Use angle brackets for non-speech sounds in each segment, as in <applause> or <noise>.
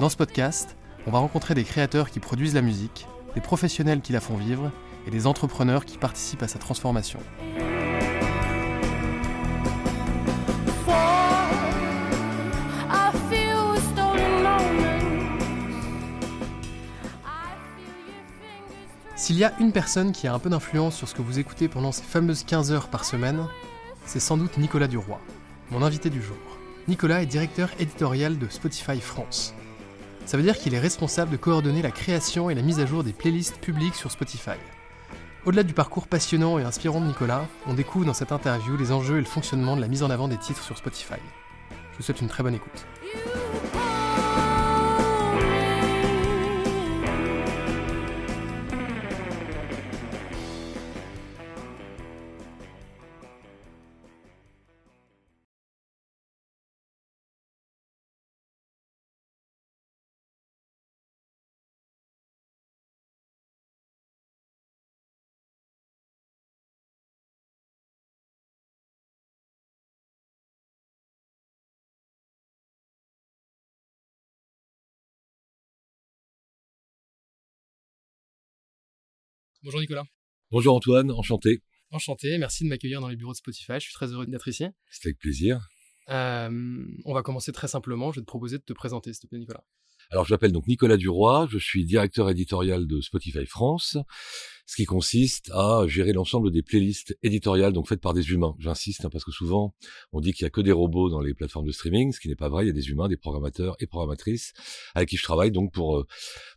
Dans ce podcast, on va rencontrer des créateurs qui produisent la musique, des professionnels qui la font vivre et des entrepreneurs qui participent à sa transformation. S'il y a une personne qui a un peu d'influence sur ce que vous écoutez pendant ces fameuses 15 heures par semaine, c'est sans doute Nicolas Duroy, mon invité du jour. Nicolas est directeur éditorial de Spotify France. Ça veut dire qu'il est responsable de coordonner la création et la mise à jour des playlists publiques sur Spotify. Au-delà du parcours passionnant et inspirant de Nicolas, on découvre dans cette interview les enjeux et le fonctionnement de la mise en avant des titres sur Spotify. Je vous souhaite une très bonne écoute. Bonjour Nicolas. Bonjour Antoine, enchanté. Enchanté, merci de m'accueillir dans les bureaux de Spotify, je suis très heureux d'être ici. C'est avec plaisir. Euh, on va commencer très simplement, je vais te proposer de te présenter s'il te plaît Nicolas. Alors je m'appelle donc Nicolas Duroy, je suis directeur éditorial de Spotify France, ce qui consiste à gérer l'ensemble des playlists éditoriales donc faites par des humains. J'insiste hein, parce que souvent on dit qu'il y a que des robots dans les plateformes de streaming, ce qui n'est pas vrai. Il y a des humains, des programmateurs et programmatrices avec qui je travaille donc pour euh,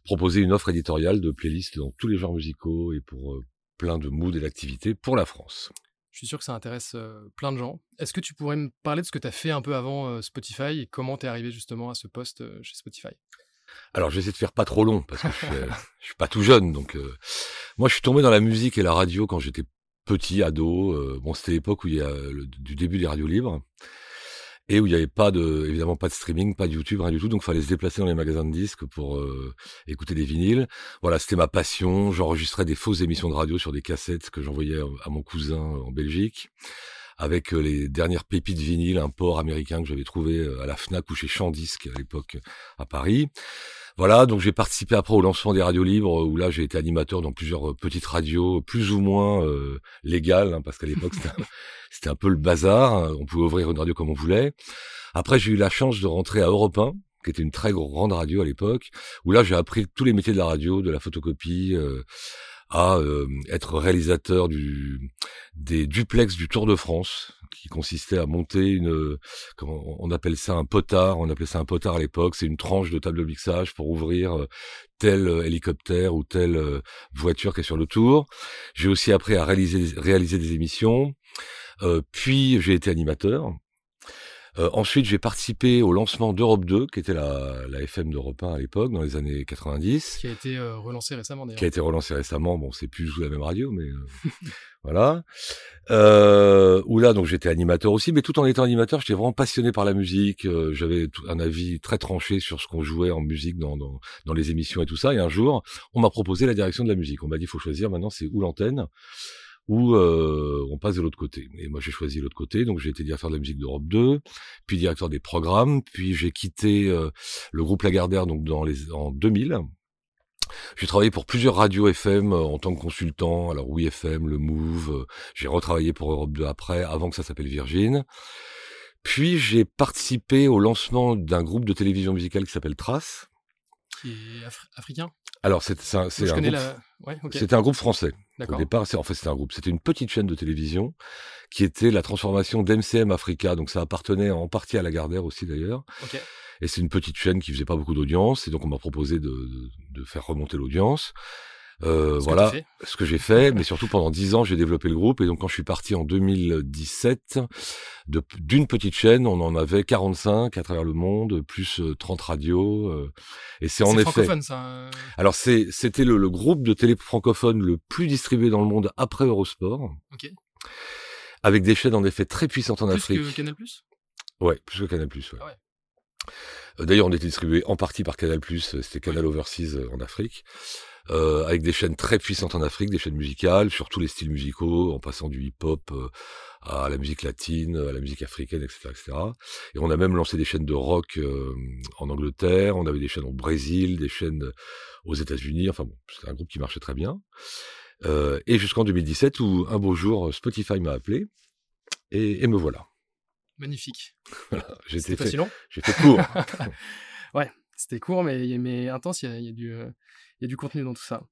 proposer une offre éditoriale de playlists dans tous les genres musicaux et pour euh, plein de moods et d'activités pour la France. Je suis sûr que ça intéresse euh, plein de gens. Est-ce que tu pourrais me parler de ce que tu as fait un peu avant Spotify et comment tu es arrivé justement à ce poste chez Spotify? Alors j'essaie de faire pas trop long parce que je suis, <laughs> je suis pas tout jeune. Donc euh, moi je suis tombé dans la musique et la radio quand j'étais petit, ado. Euh, bon c'était l'époque où il y a le, du début des radios libres et où il n'y avait pas de évidemment pas de streaming, pas de YouTube, rien du tout. Donc fallait se déplacer dans les magasins de disques pour euh, écouter des vinyles. Voilà c'était ma passion. J'enregistrais des fausses émissions de radio sur des cassettes que j'envoyais à mon cousin en Belgique avec euh, les dernières pépites vinyles, un port américain que j'avais trouvé euh, à la Fnac ou chez Chandisque à l'époque à Paris. Voilà, donc j'ai participé après au lancement des radios libres, où là j'ai été animateur dans plusieurs euh, petites radios, plus ou moins légales, hein, parce qu'à l'époque <laughs> c'était un peu le bazar, hein, on pouvait ouvrir une radio comme on voulait. Après j'ai eu la chance de rentrer à Europe 1, qui était une très grande radio à l'époque, où là j'ai appris tous les métiers de la radio, de la photocopie, à euh, être réalisateur du des duplex du Tour de France, qui consistait à monter une, comment on appelle ça un potard, on appelait ça un potard à l'époque, c'est une tranche de table de mixage pour ouvrir euh, tel euh, hélicoptère ou telle voiture qui est sur le Tour. J'ai aussi appris à réaliser réaliser des émissions. puis j'ai été animateur euh, ensuite, j'ai participé au lancement d'Europe 2, qui était la, la FM d'Europe 1 à l'époque, dans les années 90. Qui a été euh, relancé récemment, d'ailleurs. Qui a été relancé récemment. Bon, c'est plus la même radio, mais <laughs> euh, voilà. Euh, où là, donc, j'étais animateur aussi, mais tout en étant animateur, j'étais vraiment passionné par la musique. J'avais un avis très tranché sur ce qu'on jouait en musique dans, dans, dans les émissions et tout ça. Et un jour, on m'a proposé la direction de la musique. On m'a dit, il faut choisir maintenant, c'est où l'antenne? Où euh, on passe de l'autre côté. Et moi, j'ai choisi l'autre côté, donc j'ai été directeur de la musique d'Europe 2, puis directeur des programmes, puis j'ai quitté euh, le groupe Lagardère donc dans les en 2000. J'ai travaillé pour plusieurs radios FM euh, en tant que consultant, alors oui FM, le Move, j'ai retravaillé pour Europe 2 après, avant que ça s'appelle Virgin. Puis j'ai participé au lancement d'un groupe de télévision musicale qui s'appelle Trace, qui est africain? Alors, c'est un, un, groupe... ouais, C'était un groupe français. Au départ, en fait, c'était un groupe. C'était une petite chaîne de télévision qui était la transformation d'MCM Africa. Donc, ça appartenait en partie à Lagardère aussi, d'ailleurs. Et c'est une petite chaîne qui faisait pas beaucoup d'audience. Et donc, on m'a proposé de, de, de faire remonter l'audience. Euh, voilà ce que j'ai fait, mais <laughs> surtout pendant dix ans, j'ai développé le groupe. Et donc, quand je suis parti en 2017, d'une petite chaîne, on en avait 45 à travers le monde, plus 30 euh, radios. Euh, et c'est en effet. ça. Alors, c'était le, groupe de télé francophone le plus distribué dans le monde après Eurosport. Avec des chaînes en effet très puissantes en Afrique. Plus que Canal Ouais, plus que Canal Plus. Ouais. Ah D'ailleurs, on était distribué en partie par Canal C'était Canal Overseas en Afrique euh, avec des chaînes très puissantes en Afrique, des chaînes musicales sur tous les styles musicaux, en passant du hip-hop euh, à la musique latine, à la musique africaine, etc., etc. Et on a même lancé des chaînes de rock euh, en Angleterre, on avait des chaînes au Brésil, des chaînes aux États-Unis. Enfin bon, c'était un groupe qui marchait très bien. Euh, et jusqu'en 2017 où un beau jour Spotify m'a appelé et, et, me voilà. Magnifique. <laughs> Voilà, J'ai fait court. <laughs> ouais, c'était court mais, mais intense. Il y a, il y a du il y a du contenu dans tout ça.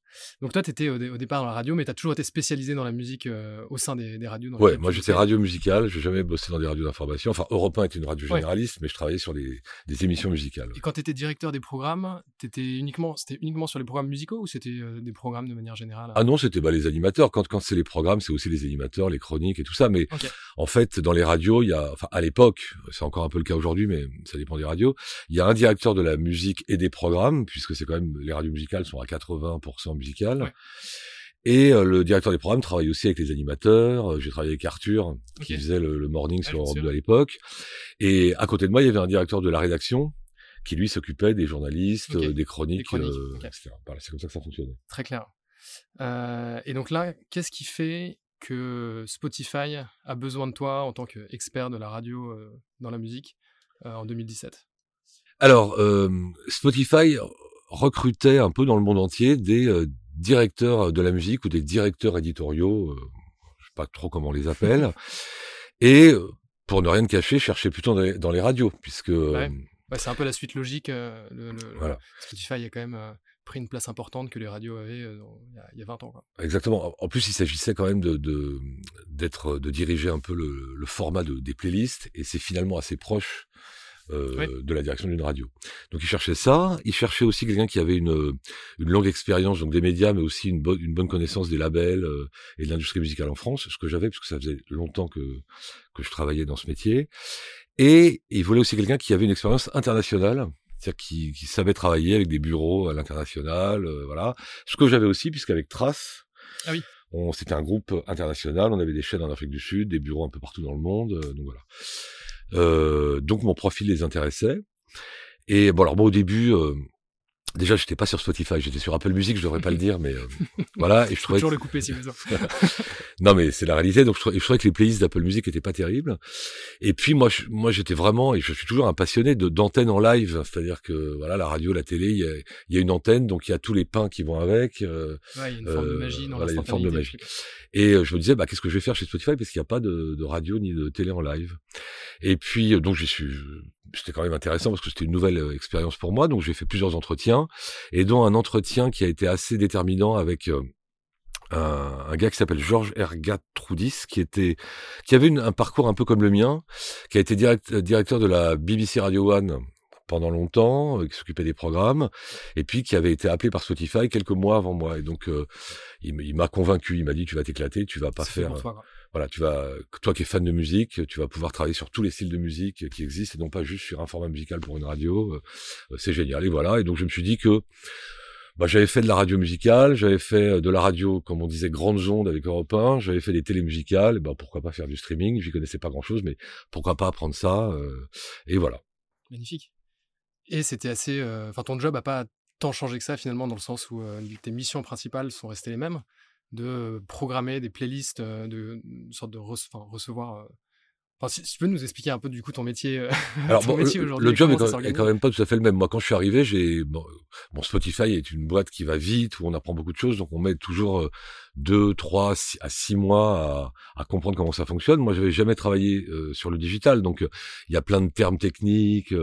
Donc toi, tu étais au, départ dans la radio, mais tu as toujours été spécialisé dans la musique euh, au sein des, radios. Ouais, moi j'étais radio musicale, j'ai jamais bossé dans des radios d'information. Enfin, Europe 1 était une radio généraliste, mais je travaillais sur des, émissions musicales. Et quand tu étais directeur des programmes, étais uniquement, c'était uniquement sur les programmes musicaux ou c'était euh, des programmes de manière générale? Ah non, c'était bah, les animateurs. Quand, quand c'est les programmes, c'est aussi les animateurs, les chroniques et tout ça. Mais en fait, dans les radios, il y a, enfin à l'époque, c'est encore un peu le cas aujourd'hui, mais ça dépend des radios, il y a un directeur de la musique et des programmes, puisque c'est quand même les radios musicales sont à 80% musicales. Et euh, le directeur des programmes travaille aussi avec les animateurs. Euh, j'ai travaillé avec Arthur, qui faisait le, morning sur Europe 2 à l'époque. Et à côté de moi, il y avait un directeur de la rédaction qui lui s'occupait des journalistes, des chroniques, etc. c'est comme ça que ça fonctionnait. Très clair. Euh, et donc là, qu'est-ce qui fait que Spotify a besoin de toi en tant qu'expert de la radio dans la musique en 2017 Alors, Spotify recrutait un peu dans le monde entier des euh, directeurs de la musique ou des directeurs éditoriaux, euh, je sais pas trop comment on les appelle, <laughs> et euh, pour ne rien cacher, cherchait plutôt dans les, radios, puisque c'est un peu la suite logique. Le, Spotify a quand même pris une place importante que les radios avaient il, y a, 20 ans. Exactement. En plus, il s'agissait quand même de, d'être, de, diriger un peu le, format des playlists, et c'est finalement assez proche euh, de la direction d'une radio. Donc il cherchait ça, il cherchait aussi quelqu'un qui avait une, une longue expérience donc des médias, mais aussi une, une bonne connaissance des labels euh, et de l'industrie musicale en France, ce que j'avais puisque ça faisait longtemps que que je travaillais dans ce métier. Et il voulait aussi quelqu'un qui avait une expérience internationale, c'est-à-dire qui, qui, savait travailler avec des bureaux à l'international, euh, voilà. Ce que j'avais aussi, puisqu'avec Trace, ah oui. c'était un groupe international, on avait des chaînes en Afrique du Sud, des bureaux un peu partout dans le monde, donc voilà. Euh, donc mon profil les intéressait. Et bon alors bon au début, euh, Déjà, j'étais pas sur Spotify, j'étais sur Apple Music, je devrais pas le <laughs> dire, mais euh, voilà. Et je trouvais toujours le couper si besoin. <laughs> non, mais c'est la réalité. Donc, je trouvais, je trouvais, que les playlists d'Apple Music étaient pas terribles. Et puis, moi, je, moi, j'étais vraiment, et je suis toujours un passionné de d'antenne en live. C'est-à-dire que voilà, la radio, la télé, il y a, y a, une antenne, donc il y a tous les pains qui vont avec. Euh, ouais, il y a une forme de magie dans voilà, une forme de magie. Et euh, je me disais, bah, qu'est-ce que je vais faire chez Spotify parce qu'il n'y a pas de, de radio ni de télé en live. Et puis, donc, j'y suis c'était quand même intéressant parce que c'était une nouvelle euh, expérience pour moi. Donc j'ai fait plusieurs entretiens et dont un entretien qui a été assez déterminant avec euh, un, un, gars qui s'appelle Georges Ergatroudis, qui était, qui avait un parcours un peu comme le mien, qui a été direct, directeur de la BBC Radio One pendant longtemps, euh, qui s'occupait des programmes, et puis qui avait été appelé par Spotify quelques mois avant moi. Et donc, il m'a convaincu, il m'a dit, tu vas t'éclater, tu vas pas faire voilà, tu vas, toi qui es fan de musique, tu vas pouvoir travailler sur tous les styles de musique qui existent et non pas juste sur un format musical pour une radio. Euh, c'est génial. Et voilà. Et donc je me suis dit que bah, j'avais fait de la radio musicale, j'avais fait de la radio, comme on disait, grandes ondes avec Europe 1, j'avais fait des télé musicales, et ben pourquoi pas faire du streaming, j'y connaissais pas grand chose, mais pourquoi pas apprendre ça, euh, et voilà. Magnifique. Et c'était assez, euh, enfin ton job a pas tant changé que ça finalement, dans le sens où tes missions principales sont restées les mêmes? De programmer des playlists, de, une sorte de recevoir si, tu peux nous expliquer un peu du coup ton métier, euh, <laughs> Alors, le, job est quand, même pas tout à fait le même. Moi, quand je suis arrivé, j'ai bon, Spotify est une boîte qui va vite où on apprend beaucoup de choses, donc on met toujours euh, deux, trois à six mois à, à comprendre comment ça fonctionne. Moi, j'avais jamais travaillé euh, sur le digital, donc il y a plein de termes techniques,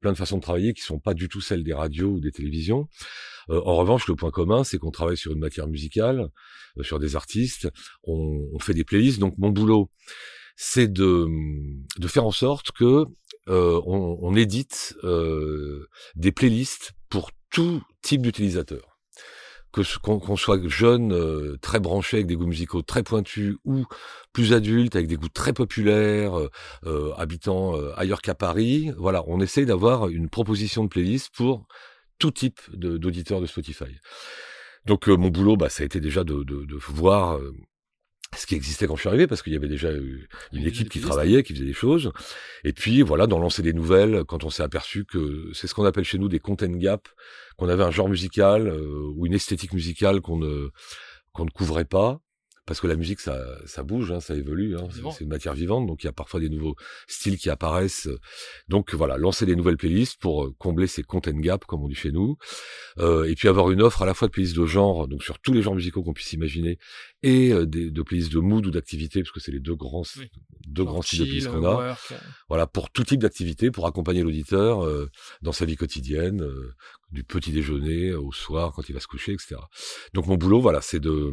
plein de façons de travailler qui sont pas du tout celles des radios ou des télévisions. en revanche, le point commun, c'est qu'on travaille sur une matière musicale, sur des artistes, on, on fait des playlists. Donc mon boulot c'est de, de faire en sorte que euh, on, on, édite euh, des playlists pour tout type d'utilisateur. Que qu'on soit jeune, euh, très branché avec des goûts musicaux très pointus, ou plus adulte avec des goûts très populaires, euh, euh, habitant ailleurs qu'à Paris, voilà, on essaye d'avoir une proposition de playlist pour tout type d'auditeurs de, Spotify. Donc mon boulot, bah, ça a été déjà de, de, de voir ce qui existait quand je suis arrivé, parce qu'il y avait déjà une équipe qui travaillait, qui faisait des choses. Et puis voilà, dans lancer des nouvelles, quand on s'est aperçu que c'est ce qu'on appelle chez nous des content gaps, qu'on avait un genre musical euh, ou une esthétique musicale qu'on ne qu'on ne couvrait pas, parce que la musique ça ça bouge, hein, ça évolue, hein, c'est une matière vivante, donc il y a parfois des nouveaux styles qui apparaissent. Donc voilà, lancer des nouvelles playlists pour euh, combler ces content gaps comme on dit chez nous, euh, et puis avoir une offre à la fois de playlists de genre, donc sur tous les genres musicaux qu'on puisse imaginer, et euh, des, de playlists de mood ou d'activité, parce que c'est les deux grands deux grands styles qu'on a. Voilà, pour tout type d'activité, pour accompagner l'auditeur euh, dans sa vie quotidienne, du petit déjeuner au soir quand il va se coucher, etc. Donc mon boulot, voilà, c'est de,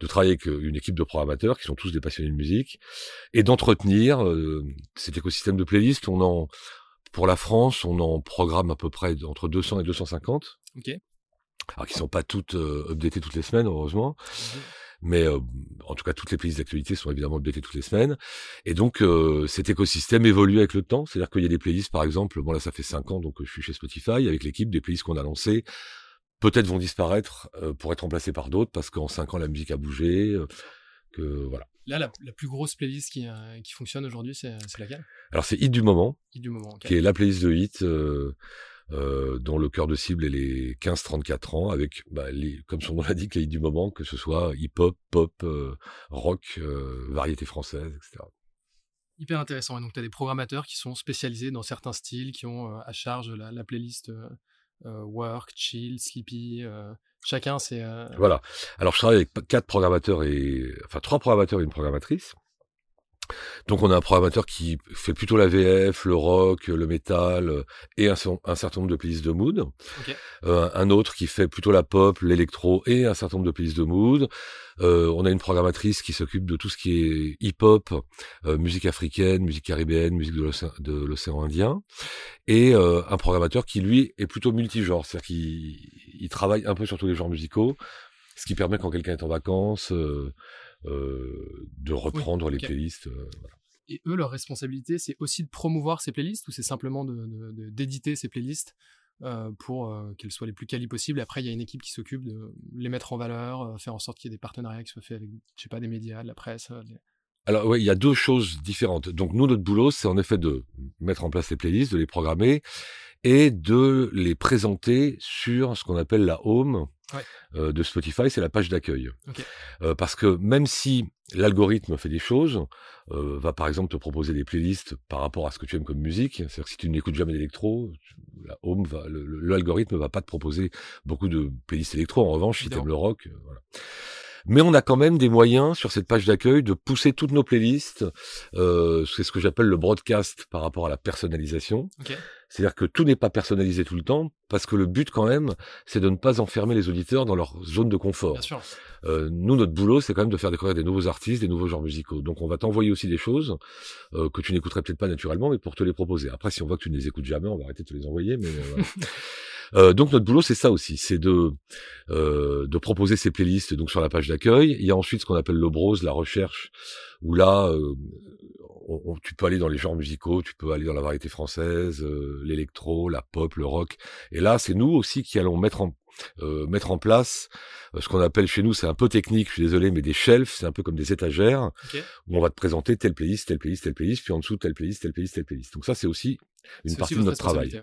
de travailler avec une équipe de programmateurs qui sont tous des passionnés de musique et d'entretenir euh, cet écosystème de playlists. On en, pour la France, on en programme à peu près entre 200 et 250. Ok. Alors qui sont pas toutes euh, updatées toutes les semaines, heureusement. Mais euh, en tout cas, toutes les playlists d'actualité sont évidemment updatées toutes les semaines. Et donc, euh, cet écosystème évolue avec le temps. C'est-à-dire qu'il y a des playlists, par exemple, bon là, ça fait cinq ans, donc je suis chez Spotify, avec l'équipe, des playlists qu'on a lancées peut-être vont disparaître euh, pour être remplacés par d'autres parce qu'en cinq ans la musique a bougé. Euh, que voilà. Là, la, la, plus grosse playlist qui, euh, qui fonctionne aujourd'hui, c'est laquelle? Alors c'est Hit du moment. Hit du moment. Qui est la playlist de Hit. Euh, dont le cœur de cible est les 15-34 ans, avec, bah, les, comme son nom l'indique, les du moment, que ce soit hip-hop, pop, rock, variété française, etc. Hyper intéressant. Et donc, tu as des programmateurs qui sont spécialisés dans certains styles, qui ont à charge la, la playlist euh, work, chill, sleepy. Euh, chacun, c'est. Euh, voilà. Alors, je travaille avec quatre programmateurs et. Enfin, trois programmateurs et une programmatrice. Donc on a un programmateur qui fait plutôt la VF, le rock, le métal et un, certain nombre de playlists de mood. Euh, un autre qui fait plutôt la pop, l'électro et un certain nombre de playlists de mood. Euh, on a une programmatrice qui s'occupe de tout ce qui est hip-hop, euh, musique africaine, musique caribéenne, musique de l'océan Indien. Et un programmateur qui lui est plutôt multigenre, c'est-à-dire qu'il travaille un peu sur tous les genres musicaux, ce qui permet quand quelqu'un est en vacances euh, de reprendre les playlists. Euh, Et eux, leur responsabilité, c'est aussi de promouvoir ces playlists ou c'est simplement d'éditer de, ces playlists euh, pour qu'elles soient les plus qualies possibles. Après, il y a une équipe qui s'occupe de les mettre en valeur, faire en sorte qu'il y ait des partenariats qui soient faits avec, je sais pas, des médias, de la presse. Alors oui, il y a deux choses différentes. Donc nous, notre boulot, c'est en effet de mettre en place les playlists, de les programmer et de les présenter sur ce qu'on appelle la home euh, de Spotify, c'est la page d'accueil. Euh, parce que même si l'algorithme fait des choses, euh, va par exemple te proposer des playlists par rapport à ce que tu aimes comme musique, c'est-à-dire que si tu n'écoutes jamais d'électro, la home va, l'algorithme va pas te proposer beaucoup de playlists électro. En revanche, si tu aimes le rock, voilà. Mais on a quand même des moyens sur cette page d'accueil de pousser toutes nos playlists. Euh, c'est ce que j'appelle le broadcast par rapport à la personnalisation. C'est-à-dire que tout n'est pas personnalisé tout le temps, parce que le but quand même, c'est de ne pas enfermer les auditeurs dans leur zone de confort. Euh, nous, notre boulot, c'est quand même de faire découvrir des nouveaux artistes, des nouveaux genres musicaux. Donc on va t'envoyer aussi des choses euh, que tu n'écouterais peut-être pas naturellement, mais pour te les proposer. Après, si on voit que tu ne les écoutes jamais, on va arrêter de te les envoyer. Mais euh, <laughs> Euh, donc notre boulot c'est ça aussi, c'est de euh, de proposer ces playlists donc sur la page d'accueil. Il y a ensuite ce qu'on appelle le browse, la recherche, où là euh, tu peux aller dans les genres musicaux, tu peux aller dans la variété française, euh, l'électro, la pop, le rock. Et là c'est nous aussi qui allons mettre en euh, mettre en place ce qu'on appelle chez nous, c'est un peu technique, je suis désolé, mais des shelves, c'est un peu comme des étagères, où on va te présenter telle playlist, telle playlist, telle playlist, puis en dessous telle playlist, telle playlist, telle playlist. Donc ça, c'est aussi une partie de notre travail.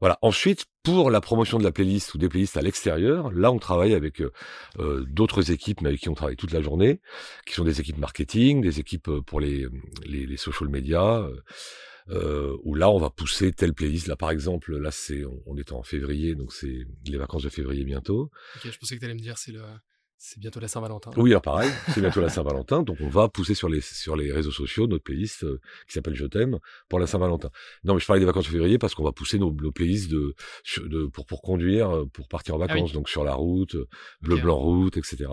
Voilà. Ensuite, pour la promotion de la playlist ou des playlists à l'extérieur, là, on travaille avec euh, euh, d'autres équipes, mais avec qui on travaille toute la journée, qui sont des équipes marketing, des équipes euh, pour les, les, les social media, euh, où là, on va pousser telle playlist. Là, par exemple, là, c'est, on, est en février, donc c'est les vacances de février bientôt. Ok, je pensais que tu allais me dire, c'est le, c'est bientôt la Saint-Valentin. Oui, alors pareil, c'est bientôt la Saint-Valentin, donc on va pousser sur les sur les réseaux sociaux notre playlist euh, qui s'appelle Je t'aime pour la Saint-Valentin. Non, mais je parlais des vacances de février parce qu'on va pousser nos, nos playlists de, de pour pour conduire, euh, pour partir en ah vacances, donc sur la route, euh, bleu blanc route, etc.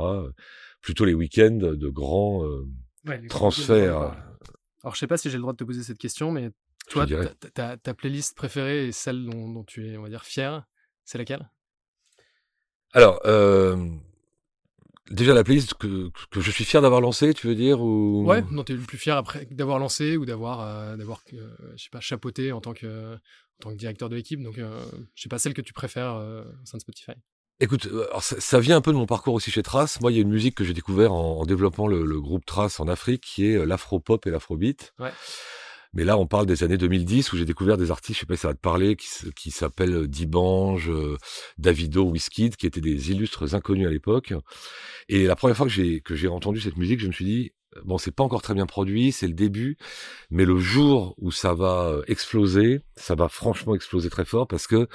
Plutôt les week-ends de grands transferts. Alors je sais pas si j'ai le droit de te poser cette question, mais toi, ta, ta, playlist préférée et celle dont, dont tu es, on va dire, fier, c'est laquelle? Alors. Euh Déjà la playlist que, que je suis fier d'avoir lancée, tu veux dire ou... Ouais, non, t'es le plus fier après d'avoir lancé ou d'avoir, euh, d'avoir, euh, je sais pas, chapeauté en tant que, en tant que directeur de l'équipe. Donc, euh, je sais pas celle que tu préfères au sein de Spotify. Écoute, alors ça, vient un peu de mon parcours aussi chez Trace. Moi, il y a une musique que j'ai découvert en, en développant le, le, groupe Trace en Afrique, qui est l'afro-pop et l'afrobeat. Ouais. Mais là, on parle des années 2010 où j'ai découvert des artistes, je sais pas si ça va te parler, qui, s'appellent Dibange, euh, Davido, Wizkid, qui étaient des illustres inconnus à l'époque. Et la première fois que j'ai que j'ai entendu cette musique, je me suis dit bon, c'est pas encore très bien produit, c'est le début, mais le jour où ça va euh, exploser, ça va franchement exploser très fort parce que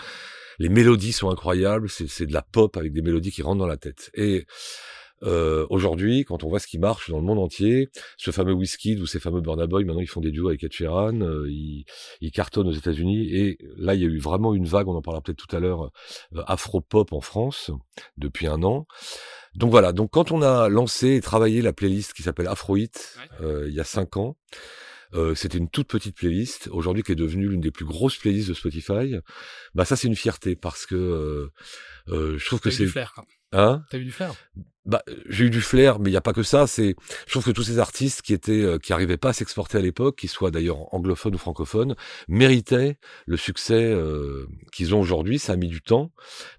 les mélodies sont incroyables, c'est de la pop avec des mélodies qui rentrent dans la tête. Et euh, Aujourd'hui, quand on voit ce qui marche dans le monde entier, ce fameux whisky ou ces fameux Burna Boy, maintenant ils font des duos avec Ed Sheeran, euh, ils, ils, cartonnent aux États-Unis et là il y a eu vraiment une vague, on en parlera peut-être tout à l'heure, euh, afro-pop en France depuis un an. Donc voilà, donc quand on a lancé et travaillé la playlist qui s'appelle Afro Hit euh, il y a cinq ans, euh, c'était une toute petite playlist, aujourd'hui qui est devenue l'une des plus grosses playlists de Spotify. Bah ça c'est une fierté parce que euh, euh je trouve que c'est. Hein? T'as eu du flair? Bah, j'ai eu du flair, mais il n'y a pas que ça. C'est, je trouve que tous ces artistes qui étaient, euh, qui arrivaient pas à s'exporter à l'époque, qu'ils soient d'ailleurs anglophones ou francophones, méritaient le succès euh, qu'ils ont aujourd'hui. Ça a mis du temps,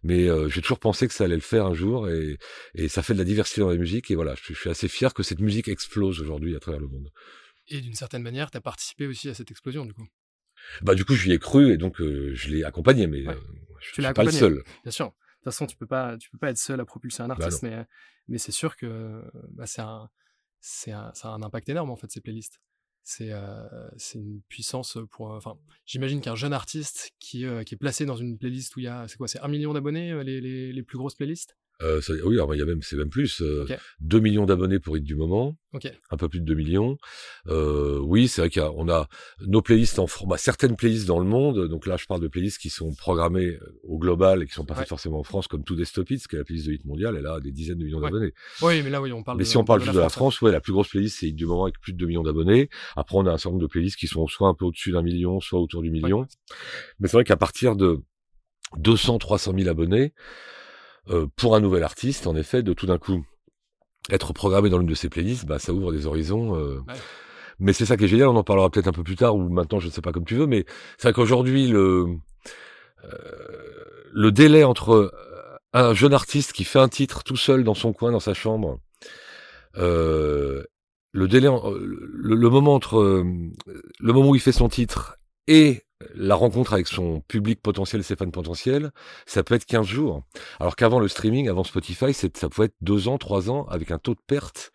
mais euh, j'ai toujours pensé que ça allait le faire un jour, et, et ça fait de la diversité dans la musique. Et voilà, je, suis assez fier que cette musique explose aujourd'hui à travers le monde. Et d'une certaine manière, tu as participé aussi à cette explosion, du coup? Bah du coup, j'y ai cru et donc je l'ai accompagné, mais je suis pas le seul. Bien sûr toute façon, tu peux pas, tu peux pas être seul à propulser un bah artiste, mais, mais c'est sûr que bah, c'est un, c'est un, ça a un impact énorme en fait ces playlists. C'est, euh, c'est une puissance pour. Enfin, j'imagine qu'un jeune artiste qui, euh, qui est placé dans une playlist où il y a, c'est quoi, c'est un million d'abonnés euh, les, les, les plus grosses playlists? Euh, oui, il y a même, c'est même plus. Euh, 2 millions d'abonnés pour Hit du moment. Un peu plus de 2 millions. Euh, oui, c'est vrai qu'on a, a, nos playlists en bah, certaines playlists dans le monde. Donc là, je parle de playlists qui sont programmées euh, au global et qui sont pas faites forcément en France, comme tout Stop Hits, qui est la playlist de Hit mondial. Elle a des dizaines de millions d'abonnés. Oui, mais là, oui, on parle. Mais si on parle juste de la France, ouais, la plus grosse playlist c'est Hit du moment avec plus de 2 millions d'abonnés. Après, on a un certain nombre de playlists qui sont soit un peu au-dessus d'un million, soit autour du million. Mais c'est vrai qu'à partir de 200, 300 000 abonnés, euh, pour un nouvel artiste, en effet, de tout d'un coup être programmé dans l'une de ces playlists, bah, ça ouvre des horizons. Euh... Mais c'est ça qui est génial, on en parlera peut-être un peu plus tard, ou maintenant, je ne sais pas comme tu veux, mais c'est vrai qu'aujourd'hui, le, euh, le délai entre euh, un jeune artiste qui fait un titre tout seul dans son coin, dans sa chambre, euh, le délai, le, le, moment entre le moment où il fait son titre et la rencontre avec son public potentiel, ses fans potentiels, ça peut être 15 jours. Alors qu'avant le streaming, avant Spotify, ça pouvait être 2 ans, 3 ans, avec un taux de perte.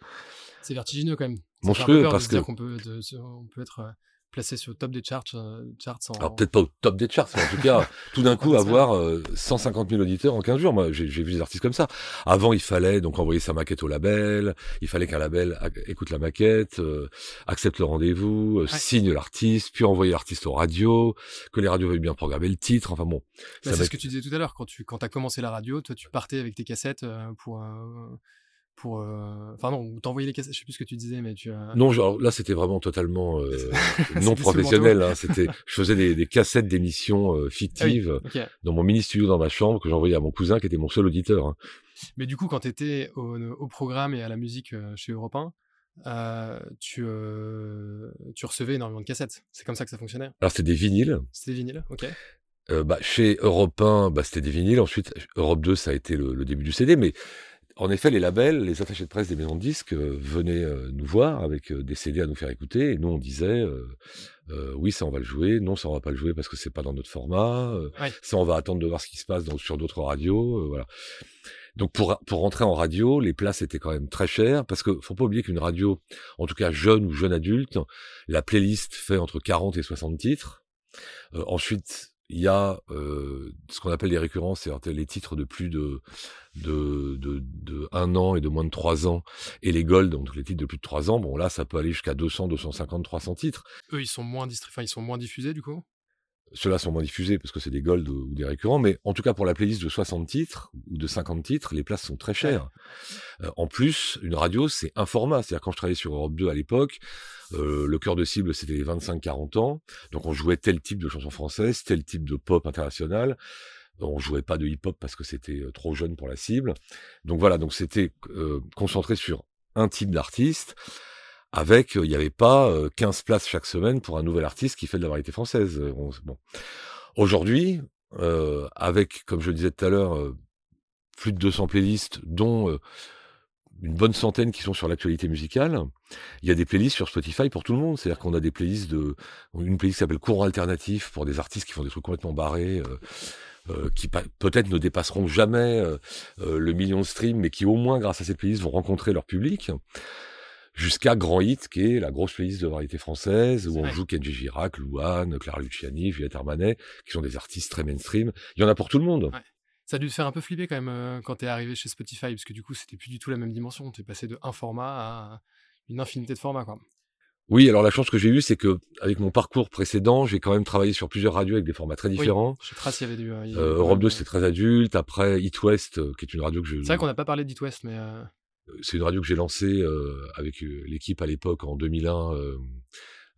C'est vertigineux quand même. Monstrueux parce que. on peut, on peut être euh, placé sur le top des charts. Euh, charts Alors peut-être pas au top des charts, mais en tout cas, <laughs> tout d'un coup, avoir 150 euh, 000 auditeurs en 15 jours. Moi, j'ai vu des artistes comme ça. Avant, il fallait donc envoyer sa maquette au label. Il fallait qu'un label écoute la maquette, euh, accepte le rendez-vous, signe l'artiste, puis envoyer l'artiste aux radios, que les radios veuillent bien programmer le titre. Enfin bon. Bah, c'est ce que tu disais tout à l'heure. Quand tu quand as commencé la radio, toi, tu partais avec tes cassettes pour pour euh, enfin non t'envoyer les cassettes je sais plus ce que tu disais mais tu as non genre, là c'était vraiment totalement euh, <laughs> non professionnel hein, c'était je faisais des, des cassettes d'émissions euh, fictives ah dans mon mini studio dans ma chambre que j'envoyais à mon cousin qui était mon seul auditeur hein. mais du coup quand tu étais au, au, programme et à la musique chez Europe 1 tu tu recevais énormément de cassettes. C'est comme ça que ça fonctionnait. Alors c'était des vinyles. C'était des vinyles ok. Bah, chez Europe 1 bah, c'était des vinyles. Ensuite Europe 2 ça a été le, le début du CD mais en effet, les labels, les attachés de presse des maisons de disques euh, venaient euh, nous voir avec euh, des CD à nous faire écouter, et nous on disait oui, ça on va le jouer, non, ça on va pas le jouer parce que c'est pas dans notre format, ça on va attendre de voir ce qui se passe dans, sur d'autres radios, voilà. Donc pour pour rentrer en radio, les places étaient quand même très chères parce que faut pas oublier qu'une radio, en tout cas jeune ou jeune adulte, la playlist fait entre 40 et 60 titres. ensuite, il y a euh, ce qu'on appelle les récurrences, c'est-à-dire les titres de plus de, de, de, de, un an et de moins de trois ans, et les gold, donc les titres de plus de trois ans, bon là, ça peut aller jusqu'à 200, 250, 300 titres. Eux, ils sont moins, enfin, ils sont moins diffusés du coup? Ceux-là sont moins diffusés parce que c'est des gold ou, des récurrents, mais en tout cas pour la playlist de 60 titres ou de 50 titres, les places sont très chères. Euh, en plus, une radio, c'est un format. C'est-à-dire quand je travaillais sur Europe 2 à l'époque, euh, le cœur de cible, c'était les 25-40 ans. Donc on jouait tel type de chansons françaises, tel type de pop international. On jouait pas de hip-hop parce que c'était euh, trop jeune pour la cible. Donc voilà, donc c'était concentré sur un type d'artiste avec il n'y avait pas 15 places chaque semaine pour un nouvel artiste qui fait de la variété française. bon. Aujourd'hui, avec, comme je le disais tout à l'heure, plus de 200 playlists, dont une bonne centaine qui sont sur l'actualité musicale. Il y a des playlists sur Spotify pour tout le monde. C'est-à-dire qu'on a des playlists de, une playlist qui s'appelle Courant Alternatif pour des artistes qui font des trucs complètement barrés, qui peut-être ne dépasseront jamais le million de streams, mais qui au moins grâce à ces playlists vont rencontrer leur public jusqu'à Grand Hit, qui est la grosse playlist de variété française, où on joue Kenji Girac, Louane, Clara Luciani, Juliette Armanet, qui sont des artistes très mainstream. Il y en a pour tout le monde. Ça a dû te faire un peu flipper quand même euh, quand t'es arrivé chez Spotify, parce que du coup, c'était plus du tout la même dimension. T'es passé de un format à une infinité de formats, quoi. Oui, alors la chance que j'ai eue, c'est que avec mon parcours précédent, j'ai quand même travaillé sur plusieurs radios avec des formats très différents. je sais pas s'il y avait du. Euh, euh Europe 2, c'était très adulte. Après, It West, euh, qui est une radio que je. C'est vrai qu'on n'a pas parlé d'It West, mais c'est une radio que j'ai lancée avec l'équipe à l'époque en 2001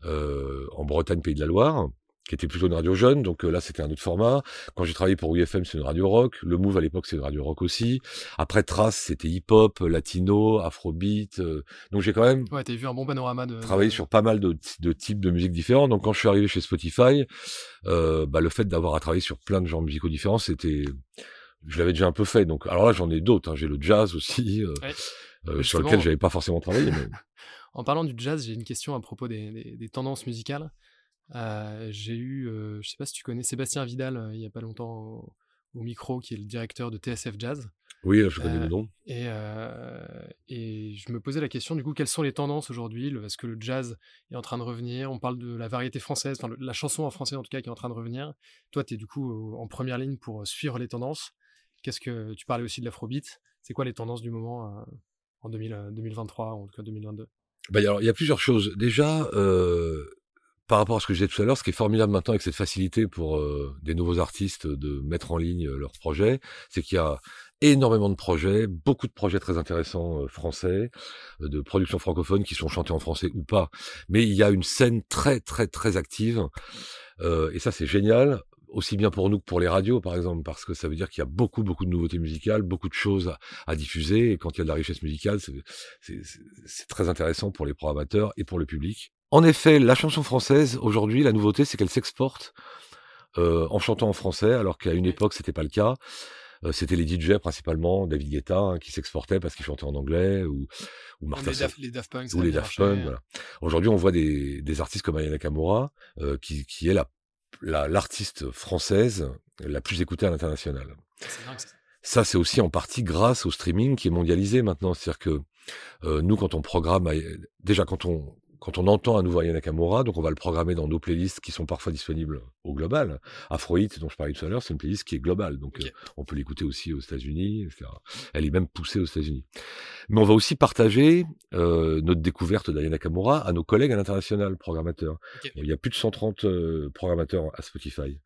euh, en Bretagne, Pays de la Loire qui était plutôt une radio jeune, donc là c'était un autre format. Quand j'ai travaillé pour UFM, c'est une radio rock. Le Move à l'époque, c'est une radio rock aussi. Après Trace, c'était hip-hop, latino, afrobeat. donc j'ai quand même ouais, vu un bon panorama de travaillé sur pas mal de, de, types de musique différents. Donc quand je suis arrivé chez Spotify, bah, le fait d'avoir à travailler sur plein de genres musicaux différents, c'était je l'avais déjà un peu fait. Donc, alors là, j'en ai d'autres. Hein. J'ai le jazz aussi, euh, euh, sur lequel j'avais pas forcément travaillé. <laughs> en parlant du jazz, j'ai une question à propos des, des, tendances musicales. Euh, j'ai eu, je sais pas si tu connais Sébastien Vidal, il y a pas longtemps au, au, micro, qui est le directeur de TSF Jazz. Oui, je connais le nom. Et, et je me posais la question, du coup, quelles sont les tendances aujourd'hui? Est-ce que le jazz est en train de revenir? On parle de la variété française, enfin la chanson en français en tout cas qui est en train de revenir. Toi, tu es du coup en première ligne pour suivre les tendances. Qu'est-ce que tu parlais aussi de l'afrobeat C'est quoi les tendances du moment euh, en 2023 euh, ou en tout cas 2022 bah, il y a plusieurs choses. Déjà, euh, par rapport à ce que je disais tout à l'heure, ce qui est formidable maintenant avec cette facilité pour des nouveaux artistes de mettre en ligne leurs projets, c'est qu'il y a énormément de projets, beaucoup de projets très intéressants français, de productions francophones qui sont chantés en français ou pas. Mais il y a une scène très très très active, et ça c'est génial aussi bien pour nous que pour les radios, par exemple, parce que ça veut dire qu'il y a beaucoup, beaucoup de nouveautés musicales, beaucoup de choses à, diffuser, et quand il y a de la richesse musicale, c'est très intéressant pour les programmateurs et pour le public. En effet, la chanson française, aujourd'hui, la nouveauté, c'est qu'elle s'exporte euh, en chantant en français, alors qu'à une époque, c'était pas le cas. Euh, c'était les DJ principalement, David Guetta, hein, qui s'exportait parce qu'il chantait en anglais, ou, ou Martha les, Daft Punk, ou les Daft Punk. Voilà. Aujourd'hui, on voit des, des artistes comme Ayana Kamura, euh, qui, qui est la l'artiste française la plus écoutée à l'international. Ça, c'est aussi en partie grâce au streaming qui est mondialisé maintenant. C'est-à-dire que euh, nous, quand on programme, déjà quand on quand on entend un nouveau Aya Nakamura, donc on va le programmer dans nos playlists qui sont parfois disponibles au global. Afrohit, dont je parlais tout à l'heure, c'est une playlist qui est globale, donc euh, on peut l'écouter aussi aux États-Unis, etc. Elle est même poussée aux États-Unis. Mais on va aussi partager euh, notre découverte d'Aya Nakamura à nos collègues à l'international, programmateurs. Il y a plus de 130 euh, programmateurs à Spotify.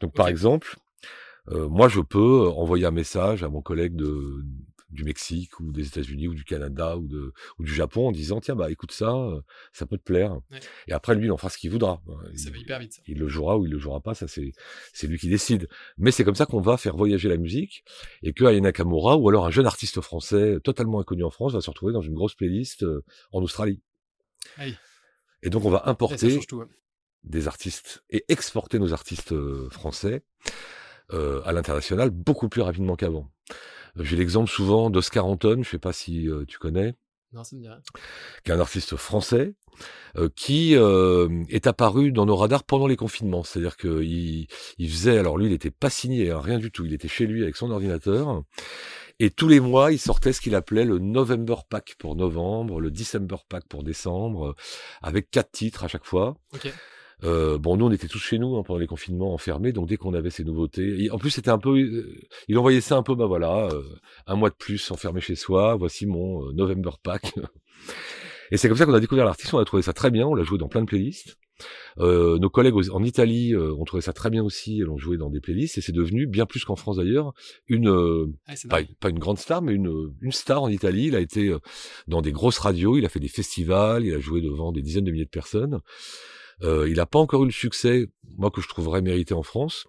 Donc par exemple, moi je peux envoyer un message à mon collègue de du Mexique ou des États-Unis ou du Canada ou, de, ou du Japon en disant tiens bah écoute ça, euh, ça peut te plaire. Et après lui il en fera ce qu'il voudra. Ça va hyper vite. Il le jouera ou il le jouera pas, ça c'est c'est lui qui décide. Mais c'est comme ça qu'on va faire voyager la musique et que Ayana Nakamura ou alors un jeune artiste français totalement inconnu en France va se retrouver dans une grosse playlist euh, en Australie. Et donc on va importer des artistes et exporter nos artistes euh, français à l'international beaucoup plus rapidement qu'avant. J'ai l'exemple souvent d'Oscar Anton, je sais pas si tu connais. Non, ça me dit rien. Qui est un artiste français qui est apparu dans nos radars pendant les confinements. C'est-à-dire qu'il il faisait, alors lui, il était pas signé, hein, rien du tout. Il était chez lui avec son ordinateur. Et tous les mois, il sortait ce qu'il appelait le November Pack pour novembre, le December Pack pour décembre, avec quatre titres à chaque fois. Euh, bon, nous, on était tous chez nous hein, pendant les confinements enfermés, donc dès qu'on avait ces nouveautés, en plus, c'était un peu, euh, il envoyait ça un peu, bah voilà, euh, un mois de plus enfermé chez soi. Voici mon November Pack. <laughs> Et c'est comme ça qu'on a découvert l'artiste. On a trouvé ça très bien. On l'a joué dans plein de playlists. Euh, nos collègues en Italie euh, ont trouvé ça très bien aussi, l'ont joué dans des playlists et c'est devenu bien plus qu'en France d'ailleurs une euh, ah, pas, une grande star mais une, une star en Italie. Il a été euh, dans des grosses radios, il a fait des festivals, il a joué devant des dizaines de milliers de personnes. Il n'a pas encore eu le succès, moi que je trouverais mérité en France,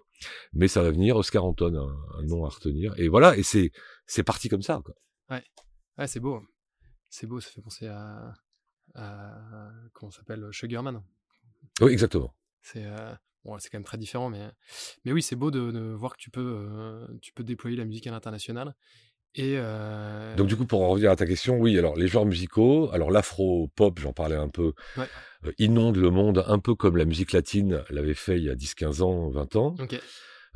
mais ça va venir. Oscar Anton, un, un nom à retenir. Et voilà, et c'est c'est parti comme ça. Quoi. Ouais, ouais c'est beau, c'est beau. Ça fait penser à, à comment s'appelle Sugarman. Oui, exactement. C'est euh, bon, c'est quand même très différent, mais, mais oui, c'est beau de, voir que tu peux, euh, tu peux déployer la musique à l'international. Et euh, Donc du coup, pour en revenir à ta question, oui, alors les genres musicaux, alors l'afro-pop, j'en parlais un peu, ouais. inonde le monde un peu comme la musique latine l'avait fait il y a 10, 15 ans, 20 ans.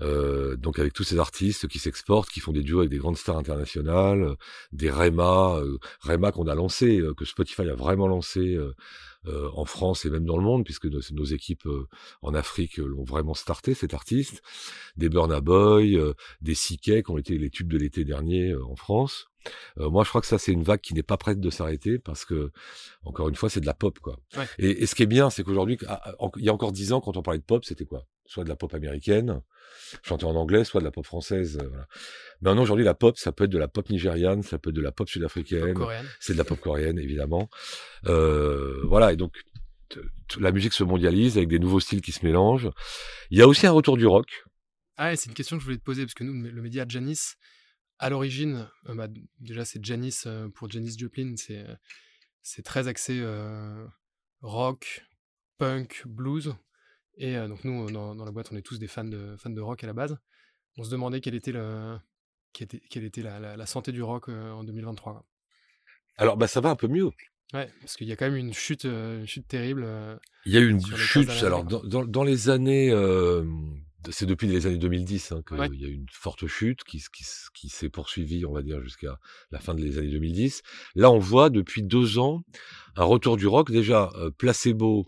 Euh, donc avec tous ces artistes qui s'exportent, qui font des duos avec des grandes stars internationales, des Rema, euh, Rema qu'on a lancé, que Spotify a vraiment lancé euh, en France et même dans le monde, puisque nos, nos équipes euh, en Afrique euh, l'ont vraiment starté, cet artiste. Des Burna Boy, des Siké qui ont été les tubes de l'été dernier en France. moi, je crois que ça, c'est une vague qui n'est pas prête de s'arrêter parce que, encore une fois, c'est de la pop, quoi. Et, et, ce qui est bien, c'est qu'aujourd'hui, ah, ah, il y a encore dix ans, quand on parlait de pop, c'était quoi? Soit de la pop américaine, chantée en anglais, soit de la pop française. Voilà. Maintenant, aujourd'hui, la pop, ça peut être de la pop nigériane, ça peut être de la pop sud-africaine, c'est de la pop coréenne, évidemment. Euh, voilà, et donc la musique se mondialise avec des nouveaux styles qui se mélangent. Il y a aussi un retour du rock. Ah, c'est une question que je voulais te poser parce que nous, le média Janis, à l'origine, euh, bah, déjà c'est Janis euh, pour Janis Joplin, c'est c'est très axé rock, punk, blues. Et donc nous, dans, dans, la boîte, on est tous des fans de fans de rock à la base. On se demandait quel était le quelle était la, la, santé du rock euh, en 2023 Alors, bah, ça va un peu mieux. Ouais, parce qu'il y a quand même une chute, euh, une chute terrible. Euh, il y a eu une chute. Alors, dans, dans, dans, les années, c'est depuis les années 2010 hein, qu'il y a eu une forte chute qui, qui, qui s'est poursuivie, on va dire, jusqu'à la fin des années 2010. Là, on voit depuis deux ans un retour du rock. Déjà, Placebo,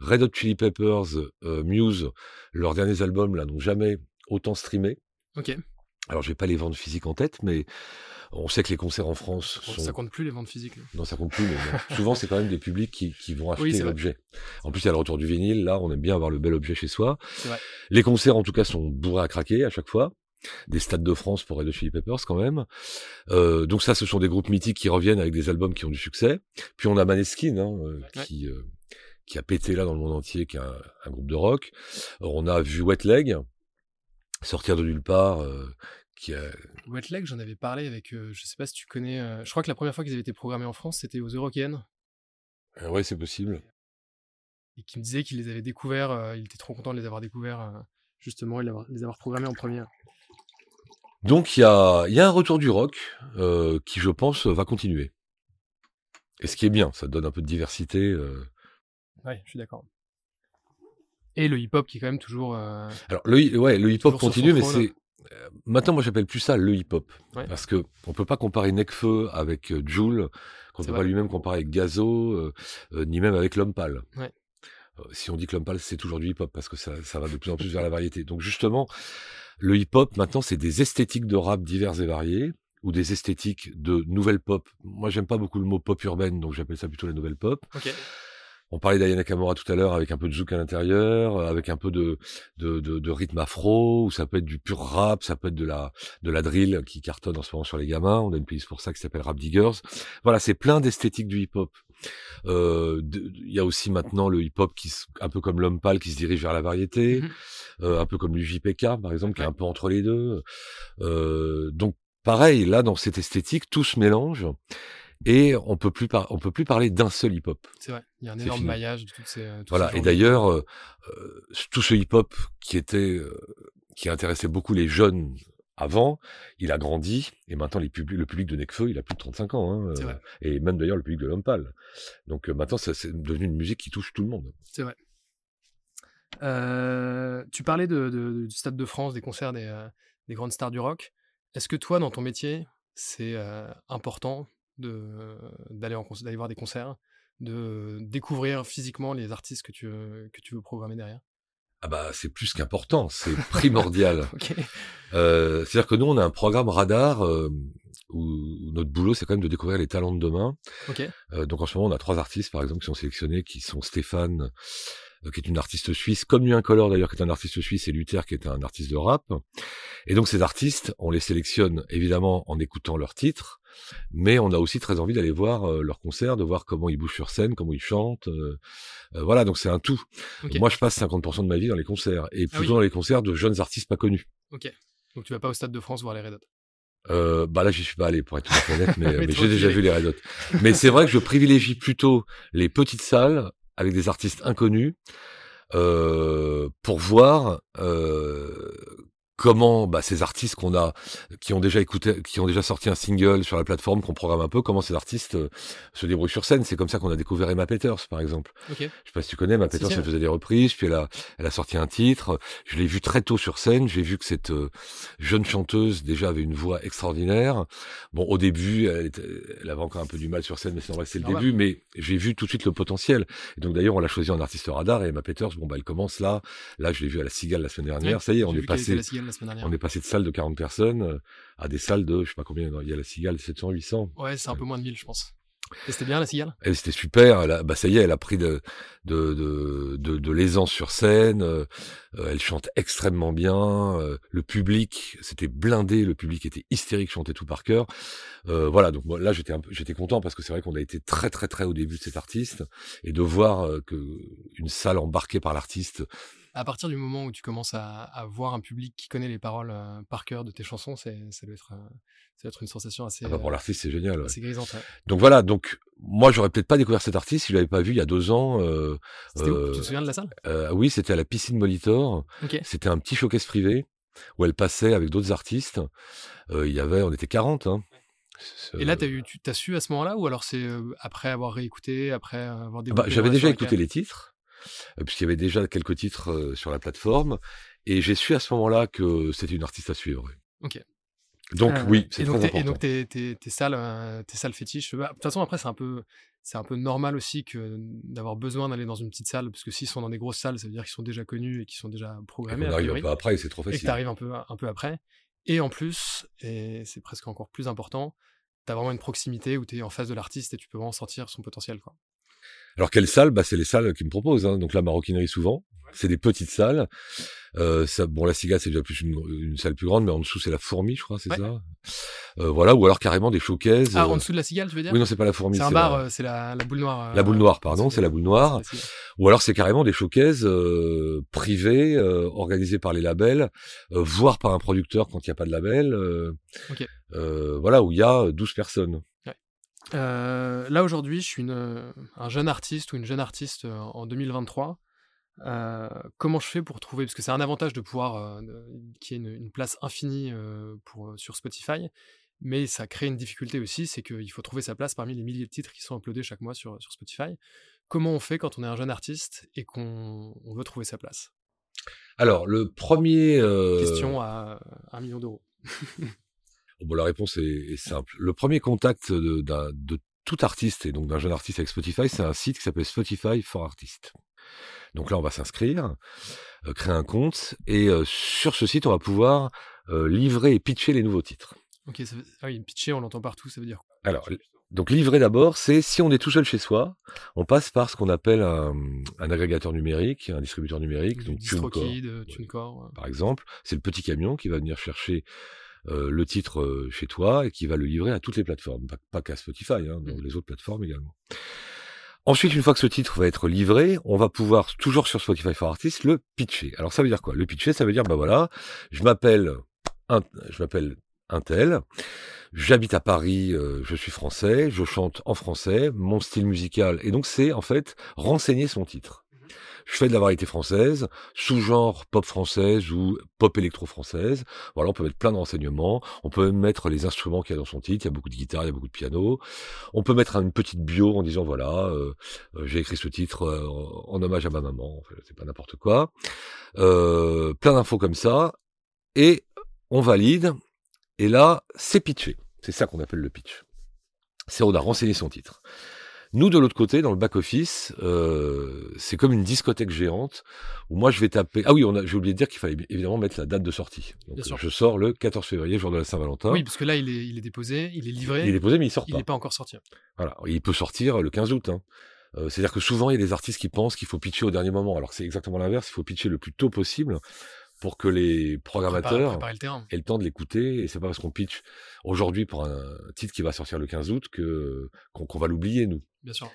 Red Hot Chili Peppers, Muse, leurs derniers albums là n'ont jamais autant streamé. Ok. Alors, je vais pas les ventes physiques en tête, mais on sait que les concerts en France sont... Ça compte plus les ventes physiques. Non, ça compte plus. Mais <laughs> souvent, c'est quand même des publics qui, qui vont acheter l'objet. En plus, il y a le retour du vinyle. Là, on aime bien avoir le bel objet chez soi. Vrai. Les concerts, en tout cas, sont bourrés à craquer à chaque fois. Des stades de France pour Red Hot Chili Peppers quand même. Euh, donc ça, ce sont des groupes mythiques qui reviennent avec des albums qui ont du succès. Puis on a Maneskin, hein, euh, qui euh, qui a pété là dans le monde entier, qui est un, un groupe de rock. On a vu Wet Leg sortir de nulle part, euh, qui a... Wet Leg, j'en avais parlé avec, euh, je sais pas si tu connais, euh, je crois que la première fois qu'ils avaient été programmés en France, c'était aux Eurocaines. Euh, ouais, c'est possible. Et qui me disait qu'il les avait découverts, il était trop content de les avoir découverts, justement, et de les avoir programmés en première. Donc il y a, y a un retour du rock qui, je pense, va continuer. Et ce qui est bien, ça donne un peu de diversité. Ouais, je suis d'accord. Et le hip-hop qui est quand même toujours. Alors le, ouais, le hip-hop continue, mais c'est euh, maintenant, moi, j'appelle plus ça le hip-hop. Parce que on peut pas comparer Necfeu avec euh, Joule, qu'on peut pas lui-même comparer avec Gazo, euh, ni même avec L'Homme Pâle. si on dit que L'Homme Pâle, c'est toujours du hip-hop, parce que ça, ça va de plus en plus vers la variété. Donc, justement, le hip-hop, maintenant, c'est des esthétiques de rap diverses et variées, ou des esthétiques de nouvelle pop. Moi, j'aime pas beaucoup le mot pop urbaine, donc j'appelle ça plutôt la nouvelle pop. On parlait d'Ayana Kamura tout à l'heure avec un peu de zouk à l'intérieur, euh, avec un peu de, de, de, de, rythme afro, ou ça peut être du pur rap, ça peut être de la, de la drill qui cartonne en ce moment sur les gamins. On a une playlist pour ça qui s'appelle Rap Diggers. Voilà, c'est plein d'esthétiques du hip-hop. Euh, il y a aussi maintenant le hip-hop qui, un peu comme l'homme pâle, qui se dirige vers la variété, mm-hmm. euh, un peu comme l'UJPK par exemple, qui est un peu entre les deux. Euh, donc pareil, là dans cette esthétique, tout se mélange et on peut plus on peut plus parler d'un seul hip-hop. C'est vrai, il y a un énorme maillage de toutes ces. voilà, et d'ailleurs, euh, euh, tout ce hip-hop qui était, euh, qui intéressait beaucoup les jeunes avant, il a grandi, et maintenant les le public de Necfeu, il a plus de 35 ans, hein, vrai. et même d'ailleurs le public de l'homme pâle. Donc euh, maintenant, c'est devenu une musique qui touche tout le monde. C'est vrai. Euh, tu parlais de, de- du Stade de France, des concerts des, euh, des grandes stars du rock. Est-ce que toi, dans ton métier, c'est euh, important d'aller, conc- d'aller voir des concerts, de découvrir physiquement les artistes que tu, veux- que tu veux programmer derrière? Ah bah c'est plus qu'important, c'est primordial. <laughs> Euh, C'est-à-dire que nous, on a un programme radar euh, où, notre boulot, c'est quand même de découvrir les talents de demain. Euh, donc en ce moment, on a trois artistes, par exemple, qui sont sélectionnés, qui sont Stéphane, euh, qui est une artiste suisse, comme Nuit Incolore d'ailleurs, qui est un artiste suisse, et Luther, qui est un artiste de rap. Et donc ces artistes, on les sélectionne évidemment en écoutant leurs titres, mais on a aussi très envie d'aller voir euh, leurs concerts, de voir comment ils bougent sur scène, comment ils chantent. euh, euh, voilà, donc c'est un tout. Moi, je passe 50% de ma vie dans les concerts, et Ah plutôt oui. dans les concerts de jeunes artistes pas connus. Ok. Donc tu vas pas au Stade de France voir les Red Hot? Euh, bah là, j'y suis pas allé pour être tout à fait honnête, mais, <laughs> Mais mais j'ai déjà vu les Red Hot. <laughs> Mais c'est vrai que je privilégie plutôt les petites salles avec des artistes inconnus euh, pour voir euh, comment bah, ces artistes qu'on a, qui ont déjà écouté, qui ont déjà sorti un single sur la plateforme, qu'on programme un peu, comment ces artistes euh, se débrouillent sur scène. C'est comme ça qu'on a découvert Emma Peters, par exemple. Ok. Je sais pas si tu connais, Emma Peters, elle faisait des reprises, puis elle a, elle a sorti un titre. Je l'ai vue très tôt sur scène. J'ai vu que cette euh, jeune chanteuse déjà avait une voix extraordinaire. Bon, au début, elle, était- elle avait encore un peu du mal sur scène, mais c'est normal, c'est le Normal. début. Mais j'ai vu tout de suite le potentiel. Et donc d'ailleurs, on l'a choisi en artiste radar. Et Emma Peters, bon bah, elle commence là. Là, je l'ai vue à la Cigale la semaine dernière. Ouais, Ça y est, on est passé. La Cigale la semaine dernière. On est passé de salles de 40 personnes euh, à des salles de, je sais pas combien, il y a la Cigale, 700, 800. Ouais, c'est un peu moins de 1000, je pense. Et c'était bien la Cigale? Elle c'était super. Elle a- bah ça y est, elle a pris de de de de, de l'aisance sur scène. euh, elle chante extrêmement bien. euh, le public, c'était blindé. Le public était hystérique, chantait tout par cœur. Euh, voilà. Donc moi, là, j'étais j'étais content parce que c'est vrai qu'on a été très très très au début de cet artiste et de voir que une salle embarquée par l'artiste. À partir du moment où tu commences à, à voir un public qui connaît les paroles euh, par cœur de tes chansons, c'est, ça, doit être, euh, ça doit être une sensation assez, Ah bah, pour euh, l'artiste, c'est génial. ouais. grisante. ouais. Donc voilà. Donc moi, j'aurais peut-être pas découvert cet artiste si je l'avais pas vu il y a deux ans. Euh, C'était où? Tu te souviens de la salle? oui, c'était à la piscine Molitor. C'était un petit showcase privé où elle passait avec d'autres artistes. Il y avait, on était 40. Hein. Et là, t'as eu, tu t'as su à ce moment-là ou alors c'est après avoir réécouté, après avoir bah, développé J'avais déjà écouté les titres, puisqu'il y avait déjà quelques titres euh, sur la plateforme. Et j'ai su à ce moment-là que c'était une artiste à suivre. Ok. Donc Euh, oui, c'est et donc, très t'es- Et important. donc tes, tes, tes salles, euh, tes salles fétiches. bah, De toute façon, après, c'est un peu, c'est un peu normal aussi que d'avoir besoin d'aller dans une petite salle, parce que s'ils sont dans des grosses salles, ça veut dire qu'ils sont déjà connus et qu'ils sont déjà Et programmés. arrive un priori. peu après, c'est trop et facile. tu arrives un peu, un peu après. Et en plus, et c'est presque encore plus important, tu as vraiment une proximité où tu es en face de l'artiste et tu peux vraiment sentir son potentiel. Quoi. Alors quelles salles bah, C'est les salles qui me proposent. Hein. Donc la maroquinerie souvent. C'est des petites salles. Euh, ça, bon, la Cigale, c'est déjà plus une, une salle plus grande, mais en dessous, c'est la fourmi, je crois, c'est Ouais. ça? Euh, Voilà, ou alors carrément des showcases. Ah, euh, en dessous de la cigale, tu veux dire? Oui, non, c'est pas la fourmi. C'est un bar, la- euh, c'est la, la boule noire. La euh, boule noire, pardon, c'est la boule noire. la. Ou alors c'est carrément des showcases euh, privés, euh, organisés par les labels, euh, voire par un producteur quand il n'y a pas de label. euh, Ok. euh, voilà, où il y a 12 personnes. Euh, là, aujourd'hui, je suis une, un jeune artiste ou une jeune artiste euh, en 2023. Euh, comment je fais pour trouver Parce que c'est un avantage de pouvoir euh, qu'il y ait une, une place infinie euh, pour, sur Spotify, mais ça crée une difficulté aussi, c'est qu'il faut trouver sa place parmi les milliers de titres qui sont uploadés chaque mois sur, sur Spotify. Comment on fait quand on est un jeune artiste et qu'on on veut trouver sa place? Alors, le premier... euh, Question à un million d'euros. <laughs> Bon, la réponse est, est simple. Le premier contact de, tout artiste, et donc d'un jeune artiste avec Spotify, c'est un site qui s'appelle Spotify for Artists. Donc là, on va s'inscrire, euh, créer un compte, et euh, sur ce site, on va pouvoir euh, livrer et pitcher les nouveaux titres. Ok, ça veut- ah oui, pitcher, on l'entend partout, ça veut dire quoi? Alors, donc livrer d'abord, c'est si on est tout seul chez soi, on passe par ce qu'on appelle un, un agrégateur numérique, un distributeur numérique, donc TuneCore, euh. par exemple. C'est le petit camion qui va venir chercher euh, le titre euh, chez toi et qui va le livrer à toutes les plateformes, pas, pas qu'à Spotify, hein, dans Mhm. les autres plateformes également. Ensuite, une fois que ce titre va être livré, on va pouvoir, toujours sur Spotify for Artists, le pitcher. Alors ça veut dire quoi? Le pitcher, ça veut dire, bah voilà, je m'appelle un, je m'appelle un tel, j'habite à Paris, euh, je suis français, je chante en français, mon style musical, et donc c'est en fait renseigner son titre. Je fais de la variété française, sous-genre pop française ou pop électro française. Voilà, on peut mettre plein de renseignements. On peut mettre les instruments qu'il y a dans son titre. Il y a beaucoup de guitare, il y a beaucoup de piano. On peut mettre une petite bio en disant voilà, euh, euh, j'ai écrit ce titre euh, en hommage à ma maman. C'est pas n'importe quoi. plein d'infos comme ça. Et on valide. Et là, c'est pitché. C'est ça qu'on appelle le pitch. C'est on a renseigné son titre. Nous, de l'autre côté, dans le back-office, euh, c'est comme une discothèque géante où moi, je vais taper... Ah oui, on a, j'ai oublié de dire qu'il fallait évidemment mettre la date de sortie. Donc, je sors le 14 février, jour de la Saint-Valentin. Oui, parce que là, il est, il est déposé, il est livré. Il est déposé, mais il sort pas. Il n'est pas encore sorti. Voilà, il peut sortir le 15 août. Hein. Euh, c'est-à-dire que souvent, il y a des artistes qui pensent qu'il faut pitcher au dernier moment, alors que c'est exactement l'inverse, il faut pitcher le plus tôt possible pour que les programmateurs aient le temps de l'écouter. Et c'est pas parce qu'on pitch aujourd'hui pour un titre qui va sortir le 15 août que qu'on va l'oublier nous. Bien sûr.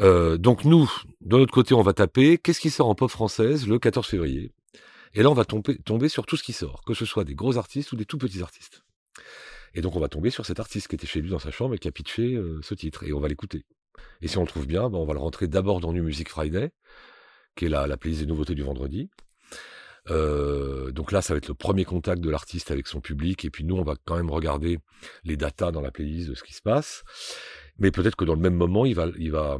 Euh, donc nous, de notre côté, on va taper qu'est-ce qui sort en pop française le 14 février. Et là, on va tomber, sur tout ce qui sort, que ce soit des gros artistes ou des tout petits artistes. Et donc, on va tomber sur cet artiste qui était chez lui dans sa chambre et qui a pitché euh, ce titre. Et on va l'écouter. Et si on le trouve bien, ben, on va le rentrer d'abord dans New Music Friday, qui est la, la playlist des nouveautés du vendredi. Euh, donc là, ça va être le premier contact de l'artiste avec son public. Et puis nous, on va quand même regarder les datas dans la playlist de ce qui se passe. Mais peut-être que dans le même moment, il va, il va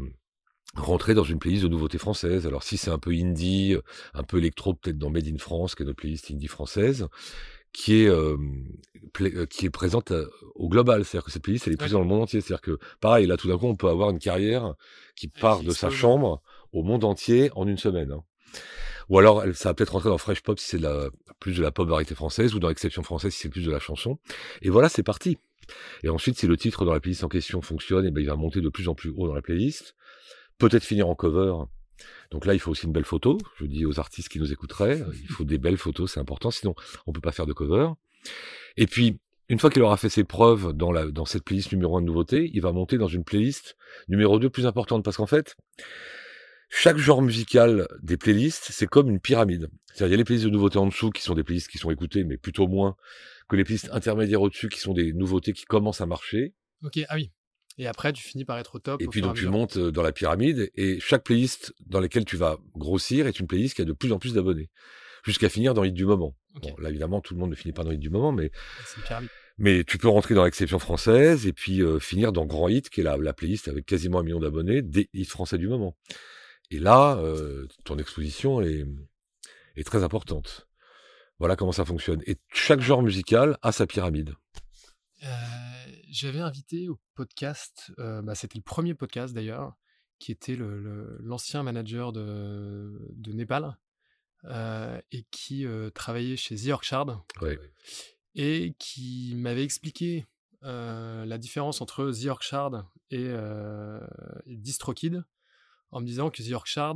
rentrer dans une playlist de nouveautés françaises. Alors si c'est un peu indie, un peu électro, peut-être dans Made in France, qui est notre playlist indie française, qui est euh, euh, qui est présente au global. C'est-à-dire que cette playlist, elle est prise dans le monde entier. C'est-à-dire que pareil, là tout d'un coup, on peut avoir une carrière qui part de sa chambre au monde entier en une semaine. Hein. Ou alors, ça va peut-être rentrer dans Fresh Pop si c'est plus de la pop variété française, ou dans Exception française si c'est plus de la chanson. Et voilà, c'est parti. Et ensuite, si le titre dans la playlist en question fonctionne, et eh ben, il va monter de plus en plus haut dans la playlist. Peut-être finir en cover. Donc là, il faut aussi une belle photo. Je dis aux artistes qui nous écouteraient, il faut des belles photos, c'est important. Sinon, on peut pas faire de cover. Et puis, une fois qu'il aura fait ses preuves dans, la, dans cette playlist numéro 1 de nouveautés, il va monter dans une playlist numéro 2 plus importante. Parce qu'en fait, chaque genre musical des playlists, c'est comme une pyramide. C'est-à-dire, il y a les playlists de nouveautés en dessous qui sont des playlists qui sont écoutées, mais plutôt moins que les playlists intermédiaires au-dessus qui sont des nouveautés qui commencent à marcher. Ok, ah oui. Et après, tu finis par être au top. Et puis donc tu montes euh, dans la pyramide et chaque playlist dans laquelle tu vas grossir est une playlist qui a de plus en plus d'abonnés, jusqu'à finir dans Hit du moment. Bon, là évidemment, tout le monde ne finit pas dans Hit du moment, mais mais tu peux rentrer dans l'exception française et puis euh, finir dans Grand Hit, qui est la, la playlist avec quasiment un million d'abonnés des hits français du moment. Et là, euh, ton exposition est, est très importante. Voilà comment ça fonctionne. Et chaque genre musical a sa pyramide. Euh, j'avais invité au podcast, euh, bah, c'était le premier podcast d'ailleurs, qui était l'ancien manager de, de Népal et qui travaillait chez The Orchard et qui m'avait expliqué la différence entre The Orchard et, et DistroKid en me disant que The Yorkshire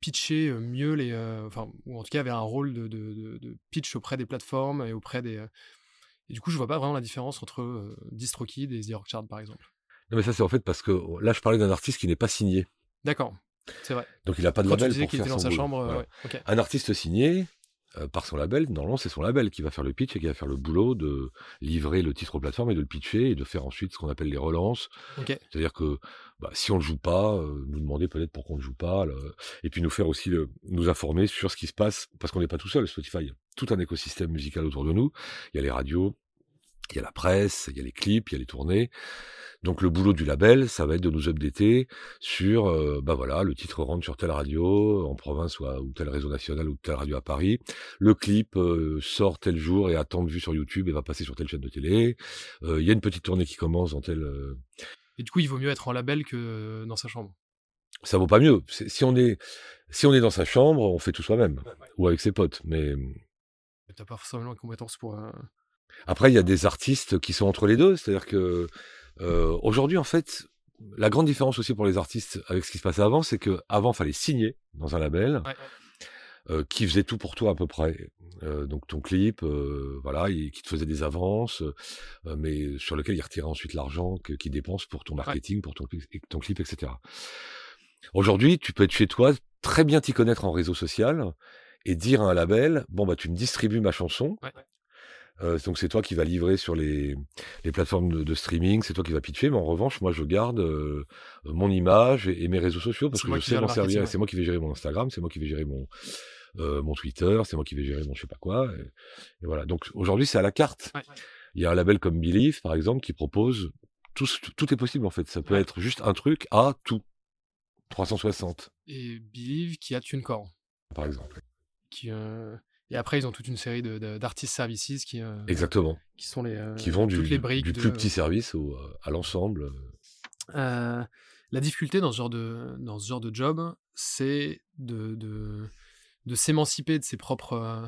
pitchait euh, mieux les. Euh, enfin, ou en tout cas avait un rôle de, de, pitch auprès des plateformes et auprès des. Euh, et du coup, je vois pas vraiment la différence entre DistroKid et The Yorkshire, par exemple. Non, mais ça, c'est en fait parce que là, je parlais d'un artiste qui n'est pas signé. D'accord, c'est vrai. Donc, il n'a pas de label pour faire était dans sa chambre. Un artiste signé, euh, par son label, normalement c'est son label qui va faire le pitch et qui va faire le boulot de livrer le titre aux plateformes et de le pitcher et de faire ensuite ce qu'on appelle les relances. C'est-à-dire que bah, si on le joue pas, euh, nous demander peut-être pourquoi on ne joue pas, et puis nous faire aussi nous informer sur ce qui se passe, parce qu'on n'est pas tout seul, Spotify, il y a tout un écosystème musical autour de nous, il y a les radios, il y a la presse, il y a les clips, il y a les tournées. Donc le boulot du label, ça va être de nous updater sur, euh, bah voilà, le titre rentre sur telle radio en province ou, ou tel réseau national ou telle radio à Paris. Le clip euh, sort tel jour et a tant de vues sur YouTube et va passer sur telle chaîne de télé. Euh, il y a une petite tournée qui commence dans telle. Et du coup, il vaut mieux être en label que dans sa chambre. Ça vaut pas mieux. Si on est, si on est dans sa chambre, on fait tout soi-même ou avec ses potes, mais. T'as pas forcément les compétences pour. Après, il y a des artistes qui sont entre les deux, c'est-à-dire que euh, aujourd'hui, en fait, la grande différence aussi pour les artistes avec ce qui se passait avant, c'est que avant, fallait signer dans un label. Euh, qui faisait tout pour toi à peu près. Euh, donc ton clip, euh, voilà, qui te faisait des avances, mais sur lequel il retirait ensuite l'argent qu'il dépense pour ton marketing, pour ton, ton clip, etc. Aujourd'hui, tu peux être chez toi, très bien t'y connaître en réseau social, et dire à un label, bon bah tu me distribues ma chanson, Euh, donc c'est toi qui vas livrer sur les, les plateformes de, de streaming, c'est toi qui vas pitcher, mais en revanche, moi je garde euh, mon image et, et, mes réseaux sociaux parce que je sais m'en servir. C'est moi qui vais gérer mon Instagram, c'est moi qui vais gérer mon euh, mon Twitter, c'est moi qui vais gérer mon je sais pas quoi. Et, et voilà. Donc aujourd'hui c'est à la carte. Ouais. Il y a un label comme Believe par exemple qui propose tout, tout est possible en fait. Ça peut Ouais. être juste un truc à tout. 360 Et Believe qui a TuneCore. par exemple. Qui, euh, Et après, ils ont toute une série d'artistes services qui, euh, Exactement. qui sont les, euh, Qui vont du, les briques du de- plus petit service au, à l'ensemble. Euh, la difficulté dans ce genre de, dans ce genre de job, c'est de, de, de s'émanciper de ses propres, euh,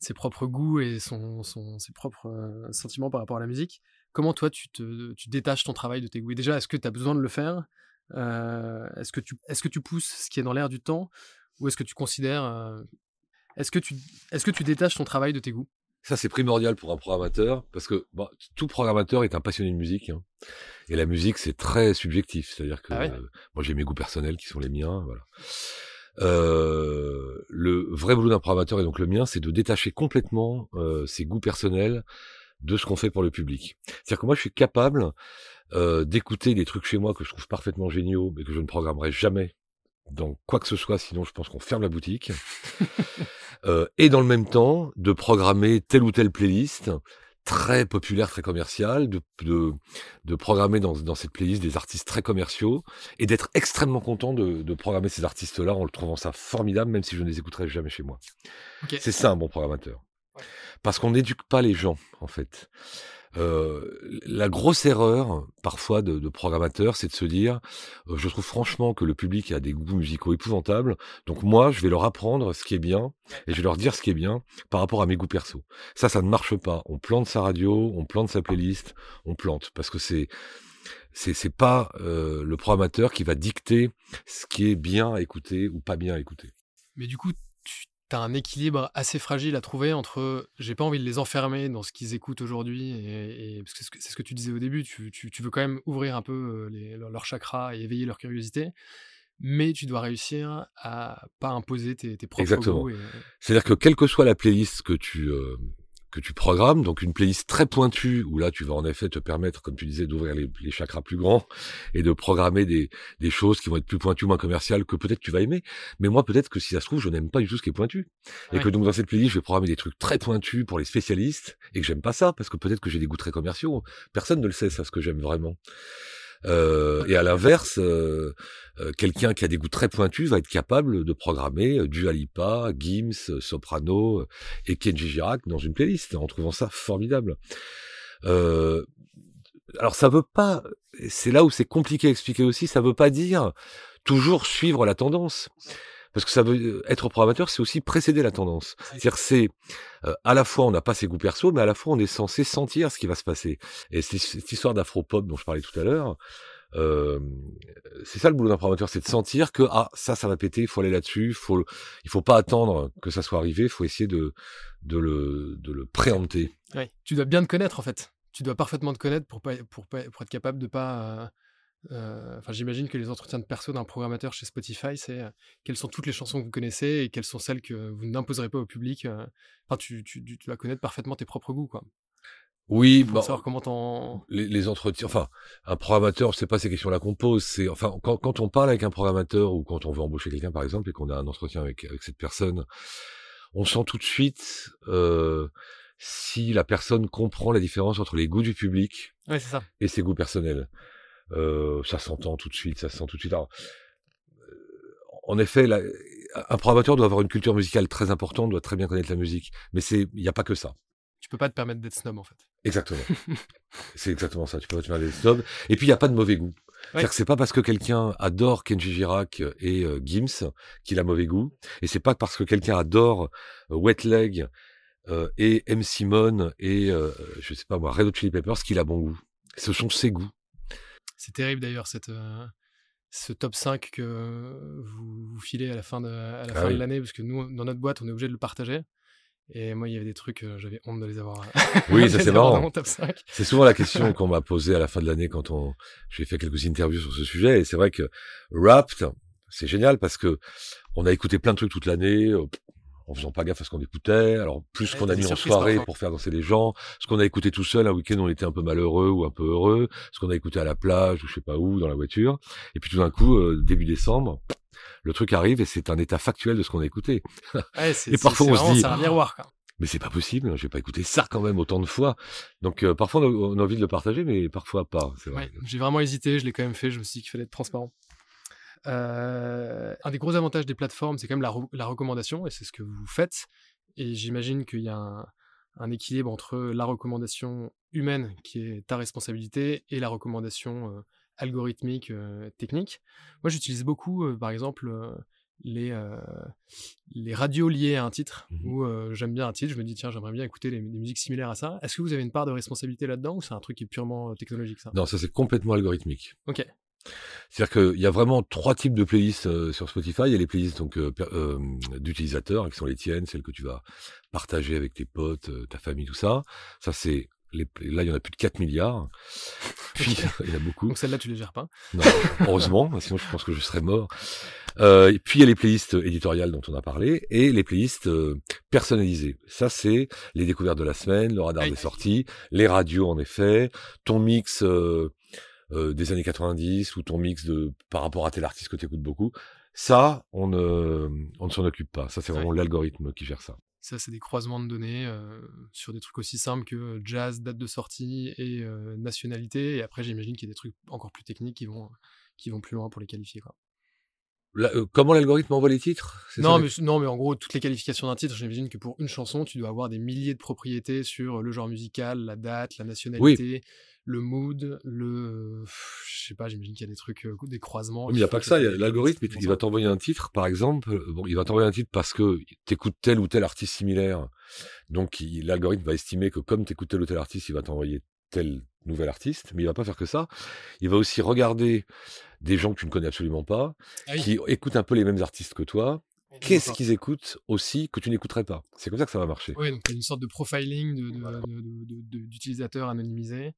ses propres goûts et son, son- ses propres euh, sentiments par rapport à la musique. Comment toi, tu, te, tu détaches ton travail de tes goûts? Et Déjà, est-ce que tu as besoin de le faire? Euh, Est-ce que, tu, est que tu pousses ce qui est dans l'air du temps? Ou est-ce que tu considères... est-ce que, tu, est que tu détaches ton travail de tes goûts? Ça, c'est primordial pour un programmateur, parce que bon, tout programmateur est un passionné de musique. hein. Et la musique, c'est très subjectif. C'est-à-dire que Ah ouais? euh, moi, j'ai mes goûts personnels qui sont les miens. Voilà. Euh, le vrai boulot d'un programmateur, et donc le mien, c'est de détacher complètement euh, ses goûts personnels de ce qu'on fait pour le public. C'est-à-dire que moi, je suis capable euh, d'écouter des trucs chez moi que je trouve parfaitement géniaux, mais que je ne programmerai jamais dans quoi que ce soit, sinon je pense qu'on ferme la boutique. <laughs> Euh, et dans le même temps, de programmer telle ou telle playlist très populaire, très commerciale, de, de, de programmer dans, dans cette playlist des artistes très commerciaux, et d'être extrêmement content de, de programmer ces artistes-là en le trouvant ça formidable, même si je ne les écouterai jamais chez moi. C'est ça un bon programmateur. Ouais. Parce qu'on n'éduque pas les gens, en fait. Euh, la grosse erreur, parfois, de, de programmateur, c'est de se dire, euh, je trouve franchement que le public a des goûts musicaux épouvantables, donc moi, je vais leur apprendre ce qui est bien, et je vais leur dire ce qui est bien par rapport à mes goûts perso. Ça, ça ne marche pas. On plante sa radio, on plante sa playlist, on plante, parce que c'est c'est pas euh, le programmateur qui va dicter ce qui est bien à écouter ou pas bien à écouter. Mais du coup, tu as un équilibre assez fragile à trouver entre j'ai pas envie de les enfermer dans ce qu'ils écoutent aujourd'hui, et, et- parce que c'est ce que- tu disais au début, tu, tu- tu veux quand même ouvrir un peu euh, les- leur, chakra et éveiller leur curiosité, mais tu dois réussir à pas imposer tes, tes propres Exactement. et- C'est-à-dire que quelle que soit la playlist que tu euh, que tu programmes, donc une playlist très pointue où là tu vas en effet te permettre, comme tu disais, d'ouvrir les, les chakras plus grands et de programmer des, des choses qui vont être plus pointues, moins commerciales, que peut-être tu vas aimer. Mais moi peut-être que si ça se trouve, je n'aime pas du tout ce qui est pointu. Et que donc dans cette playlist, je vais programmer des trucs très pointus pour les spécialistes et que j'aime pas ça parce que peut-être que j'ai des goûts très commerciaux. Personne ne le sait ça ce que j'aime vraiment. Euh, et à l'inverse, euh, euh, quelqu'un qui a des goûts très pointus va être capable de programmer euh, Dua Lipa, Gims, Soprano et Kenji Girac dans une playlist en trouvant ça formidable. Alors ça veut pas, c'est là où c'est compliqué à expliquer aussi, ça veut pas dire toujours suivre la tendance. Parce que ça veut être programmateur, c'est aussi précéder la tendance. C'est-à-dire c'est euh, à la fois on n'a pas ses goûts perso, mais à la fois on est censé sentir ce qui va se passer. Et cette histoire d'afro-pop dont je parlais tout à l'heure. Euh, c'est ça le boulot d'un programmateur, c'est de sentir que ah ça ça va péter, il faut aller là-dessus, il faut il faut pas attendre que ça soit arrivé, il faut essayer de de le de le préempter. Ouais. Tu dois bien te connaître en fait. Tu dois parfaitement te connaître pour, pas, pour, pas- pour être capable de pas. Euh, Enfin, j'imagine que les entretiens de perso d'un programmateur chez Spotify, c'est euh, quelles sont toutes les chansons que vous connaissez et quelles sont celles que vous n'imposerez pas au public. euh. Enfin, tu, tu, tu- tu dois connaître parfaitement tes propres goûts, quoi. Oui, Pour bon, savoir comment t'en. les, les entretiens, enfin, un programmateur, c'est pas ces questions-là qu'on pose, c'est, enfin, quand, quand on parle avec un programmateur ou quand on veut embaucher quelqu'un, par exemple, et qu'on a un entretien avec, avec cette personne, on sent tout de suite euh, si la personne comprend la différence entre les goûts du public Ouais, c'est ça. et ses goûts personnels. Euh, ça s'entend tout de suite, ça se sent tout de suite. Alors, euh, en effet, la- un programmateur doit avoir une culture musicale très importante, doit très bien connaître la musique, mais c'est, il n'y a pas que ça. Tu peux pas te permettre d'être snob, en fait. Exactement. <laughs> c'est exactement ça. Tu peux pas te faire des snobs. Et puis il y a pas de mauvais goût. Que c'est pas parce que quelqu'un adore Kenji Girac et euh, Gims qu'il a mauvais goût, et c'est pas parce que quelqu'un adore euh, Wet Leg euh, et M Simone et euh, je sais pas moi Red Hot Chili Peppers qu'il a bon goût. Ce sont ses goûts. C'est terrible d'ailleurs, cette. euh, ce top 5 que vous, vous filez à la fin de, à la Ah fin oui. de l'année, parce que nous, dans notre boîte, on est obligé de le partager. Et moi, il y avait des trucs, euh, j'avais honte de les avoir. Oui, de <laughs> ça <laughs> c'est marrant. Dans mon top 5. C'est souvent la question <laughs> qu'on m'a posée à la fin de l'année quand on, j'ai fait quelques interviews sur ce sujet. Et c'est vrai que Wrapped, c'est génial parce que on a écouté plein de trucs toute l'année. En faisant pas gaffe à ce qu'on écoutait. Alors plus Ouais, qu'on a mis en soirée parfois. pour faire danser les gens, ce qu'on a écouté tout seul un week-end, on était un peu malheureux ou un peu heureux, ce qu'on a écouté à la plage ou je sais pas où dans la voiture. Et puis tout d'un coup, euh, début décembre, le truc arrive et c'est un état factuel de ce qu'on a écouté. <laughs> Ouais, Et parfois, on se dit, c'est un miroir, quoi. Mais c'est pas possible, j'ai pas écouté ça quand même autant de fois. Donc euh, parfois on a, on a envie de le partager, mais parfois pas. C'est vrai. Ouais, j'ai vraiment hésité, je l'ai quand même fait, je me suis dit qu'il fallait être transparent. Euh, un des gros avantages des plateformes, c'est quand même la, re- la recommandation, et c'est ce que vous faites. Et j'imagine qu'il y a un, un équilibre entre la recommandation humaine, qui est ta responsabilité, et la recommandation euh, algorithmique, euh, technique. Moi, j'utilise beaucoup, par exemple, les, les radios liées à un titre, Mhm. où j'aime bien un titre, je me dis, tiens, j'aimerais bien écouter des musiques similaires à ça. Est-ce que vous avez une part de responsabilité là-dedans, ou c'est un truc qui est purement technologique, ça? Non, ça c'est complètement algorithmique. Ok. C'est-à-dire qu'il y a vraiment trois types de playlists euh, sur Spotify. Il y a les playlists donc euh, euh, d'utilisateurs, qui sont les tiennes, celles que tu vas partager avec tes potes, euh, ta famille, tout ça. Ça c'est les, là il y en a plus de 4 milliards. <laughs> Puis <laughs> il y en a beaucoup. Donc celle-là, tu les gères pas. Non, heureusement, <laughs> sinon je pense que je serais mort. Euh, et puis il y a les playlists éditoriales dont on a parlé et les playlists euh, personnalisées. Ça c'est les découvertes de la semaine, le radar Aïe, des aïe. sorties, les radios en effet, ton mix euh, euh, des années 90 ou ton mix de par rapport à tel artiste que tu écoutes beaucoup. Ça, on ne, on ne s'en occupe pas. Ça, c'est vraiment l'algorithme qui gère ça. Ça, c'est des croisements de données euh, sur des trucs aussi simples que jazz, date de sortie et euh, nationalité. Et après, j'imagine qu'il y a des trucs encore plus techniques qui vont, qui vont plus loin pour les qualifier. Quoi. Euh, comment l'algorithme envoie les titres? Non ça, mais, non, mais en gros, toutes les qualifications d'un titre, j'imagine que pour une chanson, tu dois avoir des milliers de propriétés sur le genre musical, la date, la nationalité, le mood, le. Je sais pas, j'imagine qu'il y a des trucs, euh, des croisements. Mais il n'y a pas que ça. il y a L'algorithme, il, va te t'envoyer un titre, par exemple. euh, Bon, il va t'envoyer un titre parce que t'écoutes tel ou tel artiste similaire. Donc, l'algorithme va estimer que comme t'écoutes tel ou tel artiste, il va t'envoyer tel nouvel artiste. Mais il va pas faire que ça. Il va aussi regarder des gens que tu ne connais absolument pas, Ah oui. qui écoutent un peu les mêmes artistes que toi. Qu'est-ce qu'ils écoutent aussi que tu n'écouterais pas? C'est comme ça que ça va marcher. Oui, donc il y a une sorte de profiling de- de- de- d'utilisateurs anonymisés.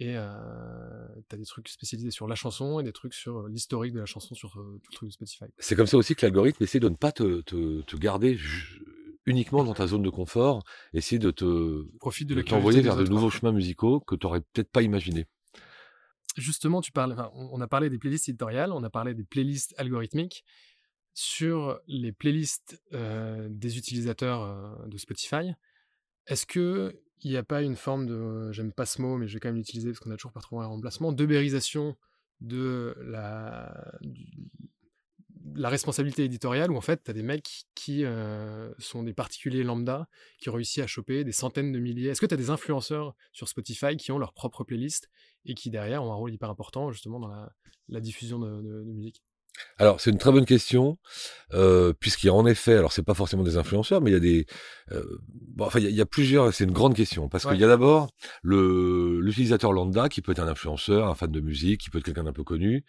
Et euh, tu as des trucs spécialisés sur la chanson et des trucs sur euh, l'historique de la chanson sur euh, tout le truc de Spotify. C'est comme ça aussi que l'algorithme essaie de ne pas te, te, te garder uniquement dans ta zone de confort, essaie de te Profite de de t'envoyer vers de nouveaux chemins musicaux que tu n'aurais peut-être pas imaginé. Justement, tu parles, enfin, on a parlé des playlists éditoriales, on a parlé des playlists algorithmiques. Sur les playlists euh, des utilisateurs de Spotify, est-ce que il n'y a pas une forme de, j'aime pas ce mot, mais je vais quand même l'utiliser parce qu'on a toujours pas trouvé un remplacement, de la, du- la responsabilité éditoriale où en fait tu as des mecs qui euh, sont des particuliers lambda qui ont réussi à choper des centaines de milliers. Est-ce que tu as des influenceurs sur Spotify qui ont leur propre playlist et qui derrière ont un rôle hyper important justement dans la, diffusion de, de- de musique? Alors, c'est une très bonne question, euh, puisqu'il y a en effet, alors c'est pas forcément des influenceurs, mais il y a des, euh, bon, enfin il y, a- il y a plusieurs, c'est une grande question, parce Ouais. qu'il y a d'abord le l'utilisateur lambda qui peut être un influenceur, un fan de musique, qui peut être quelqu'un d'un peu connu,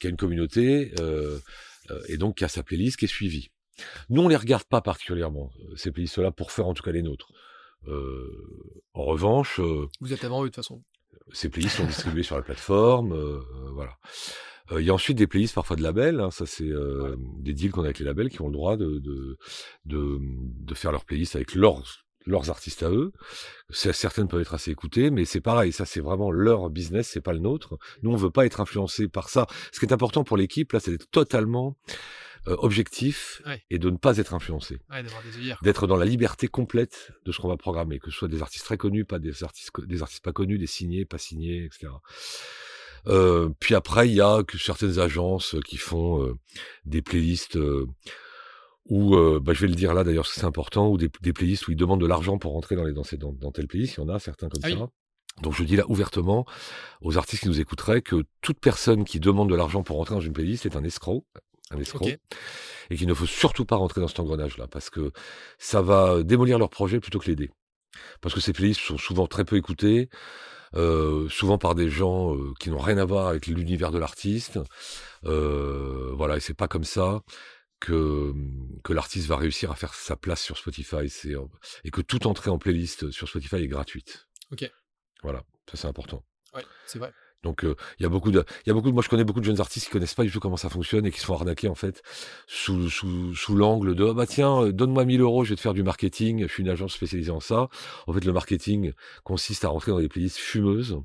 qui a une communauté, euh, euh, et donc qui a sa playlist qui est suivie. Nous, on les regarde pas particulièrement euh, ces playlists-là pour faire en tout cas les nôtres. Euh, en revanche, euh, Vous êtes avant eux de toute façon. ces playlists sont distribuées sur la plateforme, euh, euh. Euh, Il y a ensuite des playlists parfois de labels, hein, ça c'est euh, des deals qu'on a avec les labels qui ont le droit de de, de, de faire leurs playlists avec leurs leurs artistes à eux. Certaines peuvent être assez écoutées, mais c'est pareil, ça c'est vraiment leur business, c'est pas le nôtre. Nous on veut pas être influencé par ça. Ce qui est important pour l'équipe là, c'est d'être totalement euh, objectif Ouais. et de ne pas être influencé Ouais, d'être dans la liberté complète de ce qu'on va programmer, que ce soit des artistes très connus, pas des artistes, des artistes pas connus, des signés, pas signés, etc. Euh, puis après, il y a que certaines agences qui font euh, des playlists euh, où, euh, bah, je vais le dire là d'ailleurs, parce que c'est important, ou des, des playlists où ils demandent de l'argent pour rentrer dans les dans, ces- dans, dans telle playlist. Il y en a certains comme Ah oui. ça. Donc je dis là ouvertement aux artistes qui nous écouteraient que toute personne qui demande de l'argent pour rentrer dans une playlist est un escroc, un escroc, et qu'il ne faut surtout pas rentrer dans cet engrenage-là, parce que ça va démolir leur projet plutôt que l'aider. Parce que ces playlists sont souvent très peu écoutées, euh, souvent par des gens euh, qui n'ont rien à voir avec l'univers de l'artiste. Euh, voilà, et c'est pas comme ça que que l'artiste va réussir à faire sa place sur Spotify. C'est et que toute entrée en playlist sur Spotify est gratuite. Ok. Voilà, ça c'est important. Ouais, c'est vrai. Donc il y a beaucoup de, il y a beaucoup de, moi je connais beaucoup de jeunes artistes qui connaissent pas du tout comment ça fonctionne et qui se font arnaquer en fait sous sous sous l'angle de ah bah tiens donne-moi 1000 euros je vais te faire du marketing je suis une agence spécialisée en ça. En fait le marketing consiste à rentrer dans des playlists fumeuses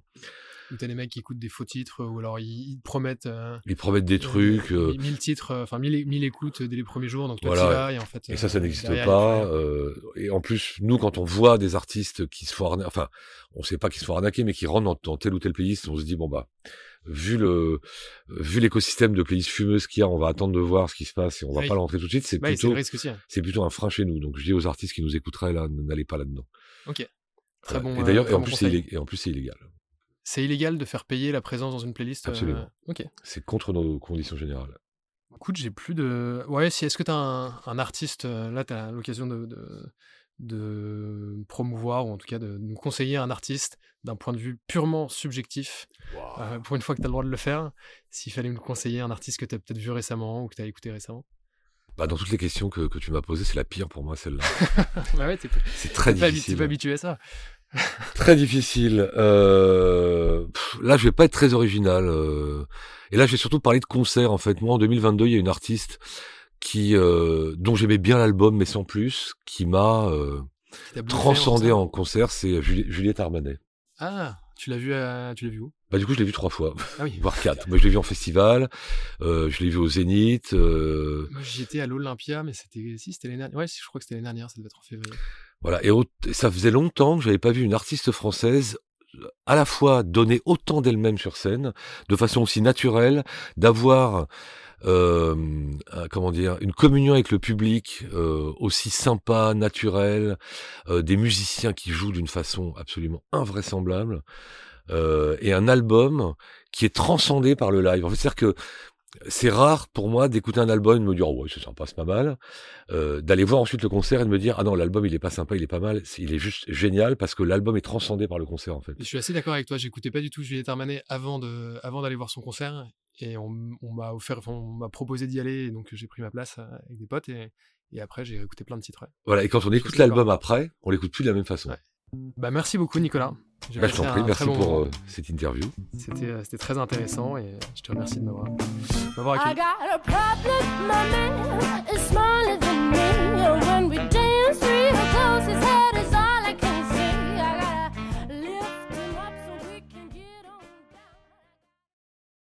ou t'as des mecs qui écoutent des faux titres, ou alors ils, promettent. ils promettent des trucs. 1000 titres, enfin 1000, écoutes dès les premiers jours, donc toi voilà. et en fait. Et ça, ça n'existe pas. et en plus, nous, quand on voit des artistes qui se font arnaquer, enfin, on sait pas qu'ils se font arnaquer, mais qui rentrent dans, dans tel ou tel playlist, on se dit, bon bah, vu le vu l'écosystème de playlists fumeuses qu'il y a, on va attendre de voir ce qui se passe et on va pas l'entrer tout de suite. C'est plutôt hein. c'est plutôt un frein chez nous. Donc je dis aux artistes qui nous écouteraient là, n'allez pas là-dedans. Ok. Très bon. Et d'ailleurs, et, plus, et en plus c'est illégal. C'est illégal de faire payer la présence dans une playlist euh, Absolument. Ok. C'est contre nos conditions générales. Écoute, j'ai plus de. Ouais, si est-ce que tu as un, artiste, euh, là, tu as l'occasion de, de, promouvoir, ou en tout cas de nous conseiller un artiste d'un point de vue purement subjectif, euh, pour une fois que tu as le droit de le faire, s'il fallait nous conseiller un artiste que tu as peut-être vu récemment ou que tu as écouté récemment? Bah, dans toutes les questions que, que tu m'as posées, c'est la pire pour moi, celle-là. <laughs> bah ouais, c'est très difficile. Tu pas habitué à ça. <laughs> Très difficile. Euh, là, je vais pas être très original. Euh, et là, je vais surtout parler de concerts. En fait, moi, en 2022, il y a une artiste qui, euh, dont j'aimais bien l'album, mais sans plus, qui m'a euh, transcendé en concert. C'est Juliette Armanet. Ah, tu l'as vu, à... tu l'as vu où? Bah du coup, je l'ai vu trois fois, ah oui. <laughs> voire quatre. Moi, je l'ai vu en festival, euh, je l'ai vu au Zénith. Euh... Moi, j'étais à l'Olympia, mais c'était si, c'était l'année dernière. Ouais, je crois que c'était l'année dernière. Ça devait être en février. Voilà, et ça faisait longtemps que j'avais pas vu une artiste française à la fois donner autant d'elle-même sur scène, de façon aussi naturelle, d'avoir euh, comment dire une communion avec le public euh, aussi sympa, naturelle, euh, des musiciens qui jouent d'une façon absolument invraisemblable, euh, et un album qui est transcendé par le live. En fait, c'est-à-dire que c'est rare pour moi d'écouter un album et de me dire oh ouais c'est sympa c'est pas mal. Euh, d'aller voir ensuite le concert et de me dire ah non l'album il est pas sympa il est pas mal. Il est juste génial parce que l'album est transcendé par le concert en fait. Je suis assez d'accord avec toi. J'écoutais pas du tout Juliette Armanet avant de avant d'aller voir son concert et on, m'a offert on m'a proposé d'y aller et donc j'ai pris ma place avec des potes et, et après j'ai écouté plein de titres voilà. Et quand on écoute l'album après on l'écoute plus de la même façon bah, merci beaucoup, Nicolas. Je bah, t'en prie, merci pour euh, cette interview. Euh, c'était très intéressant et je te remercie de m'avoir accueilli. I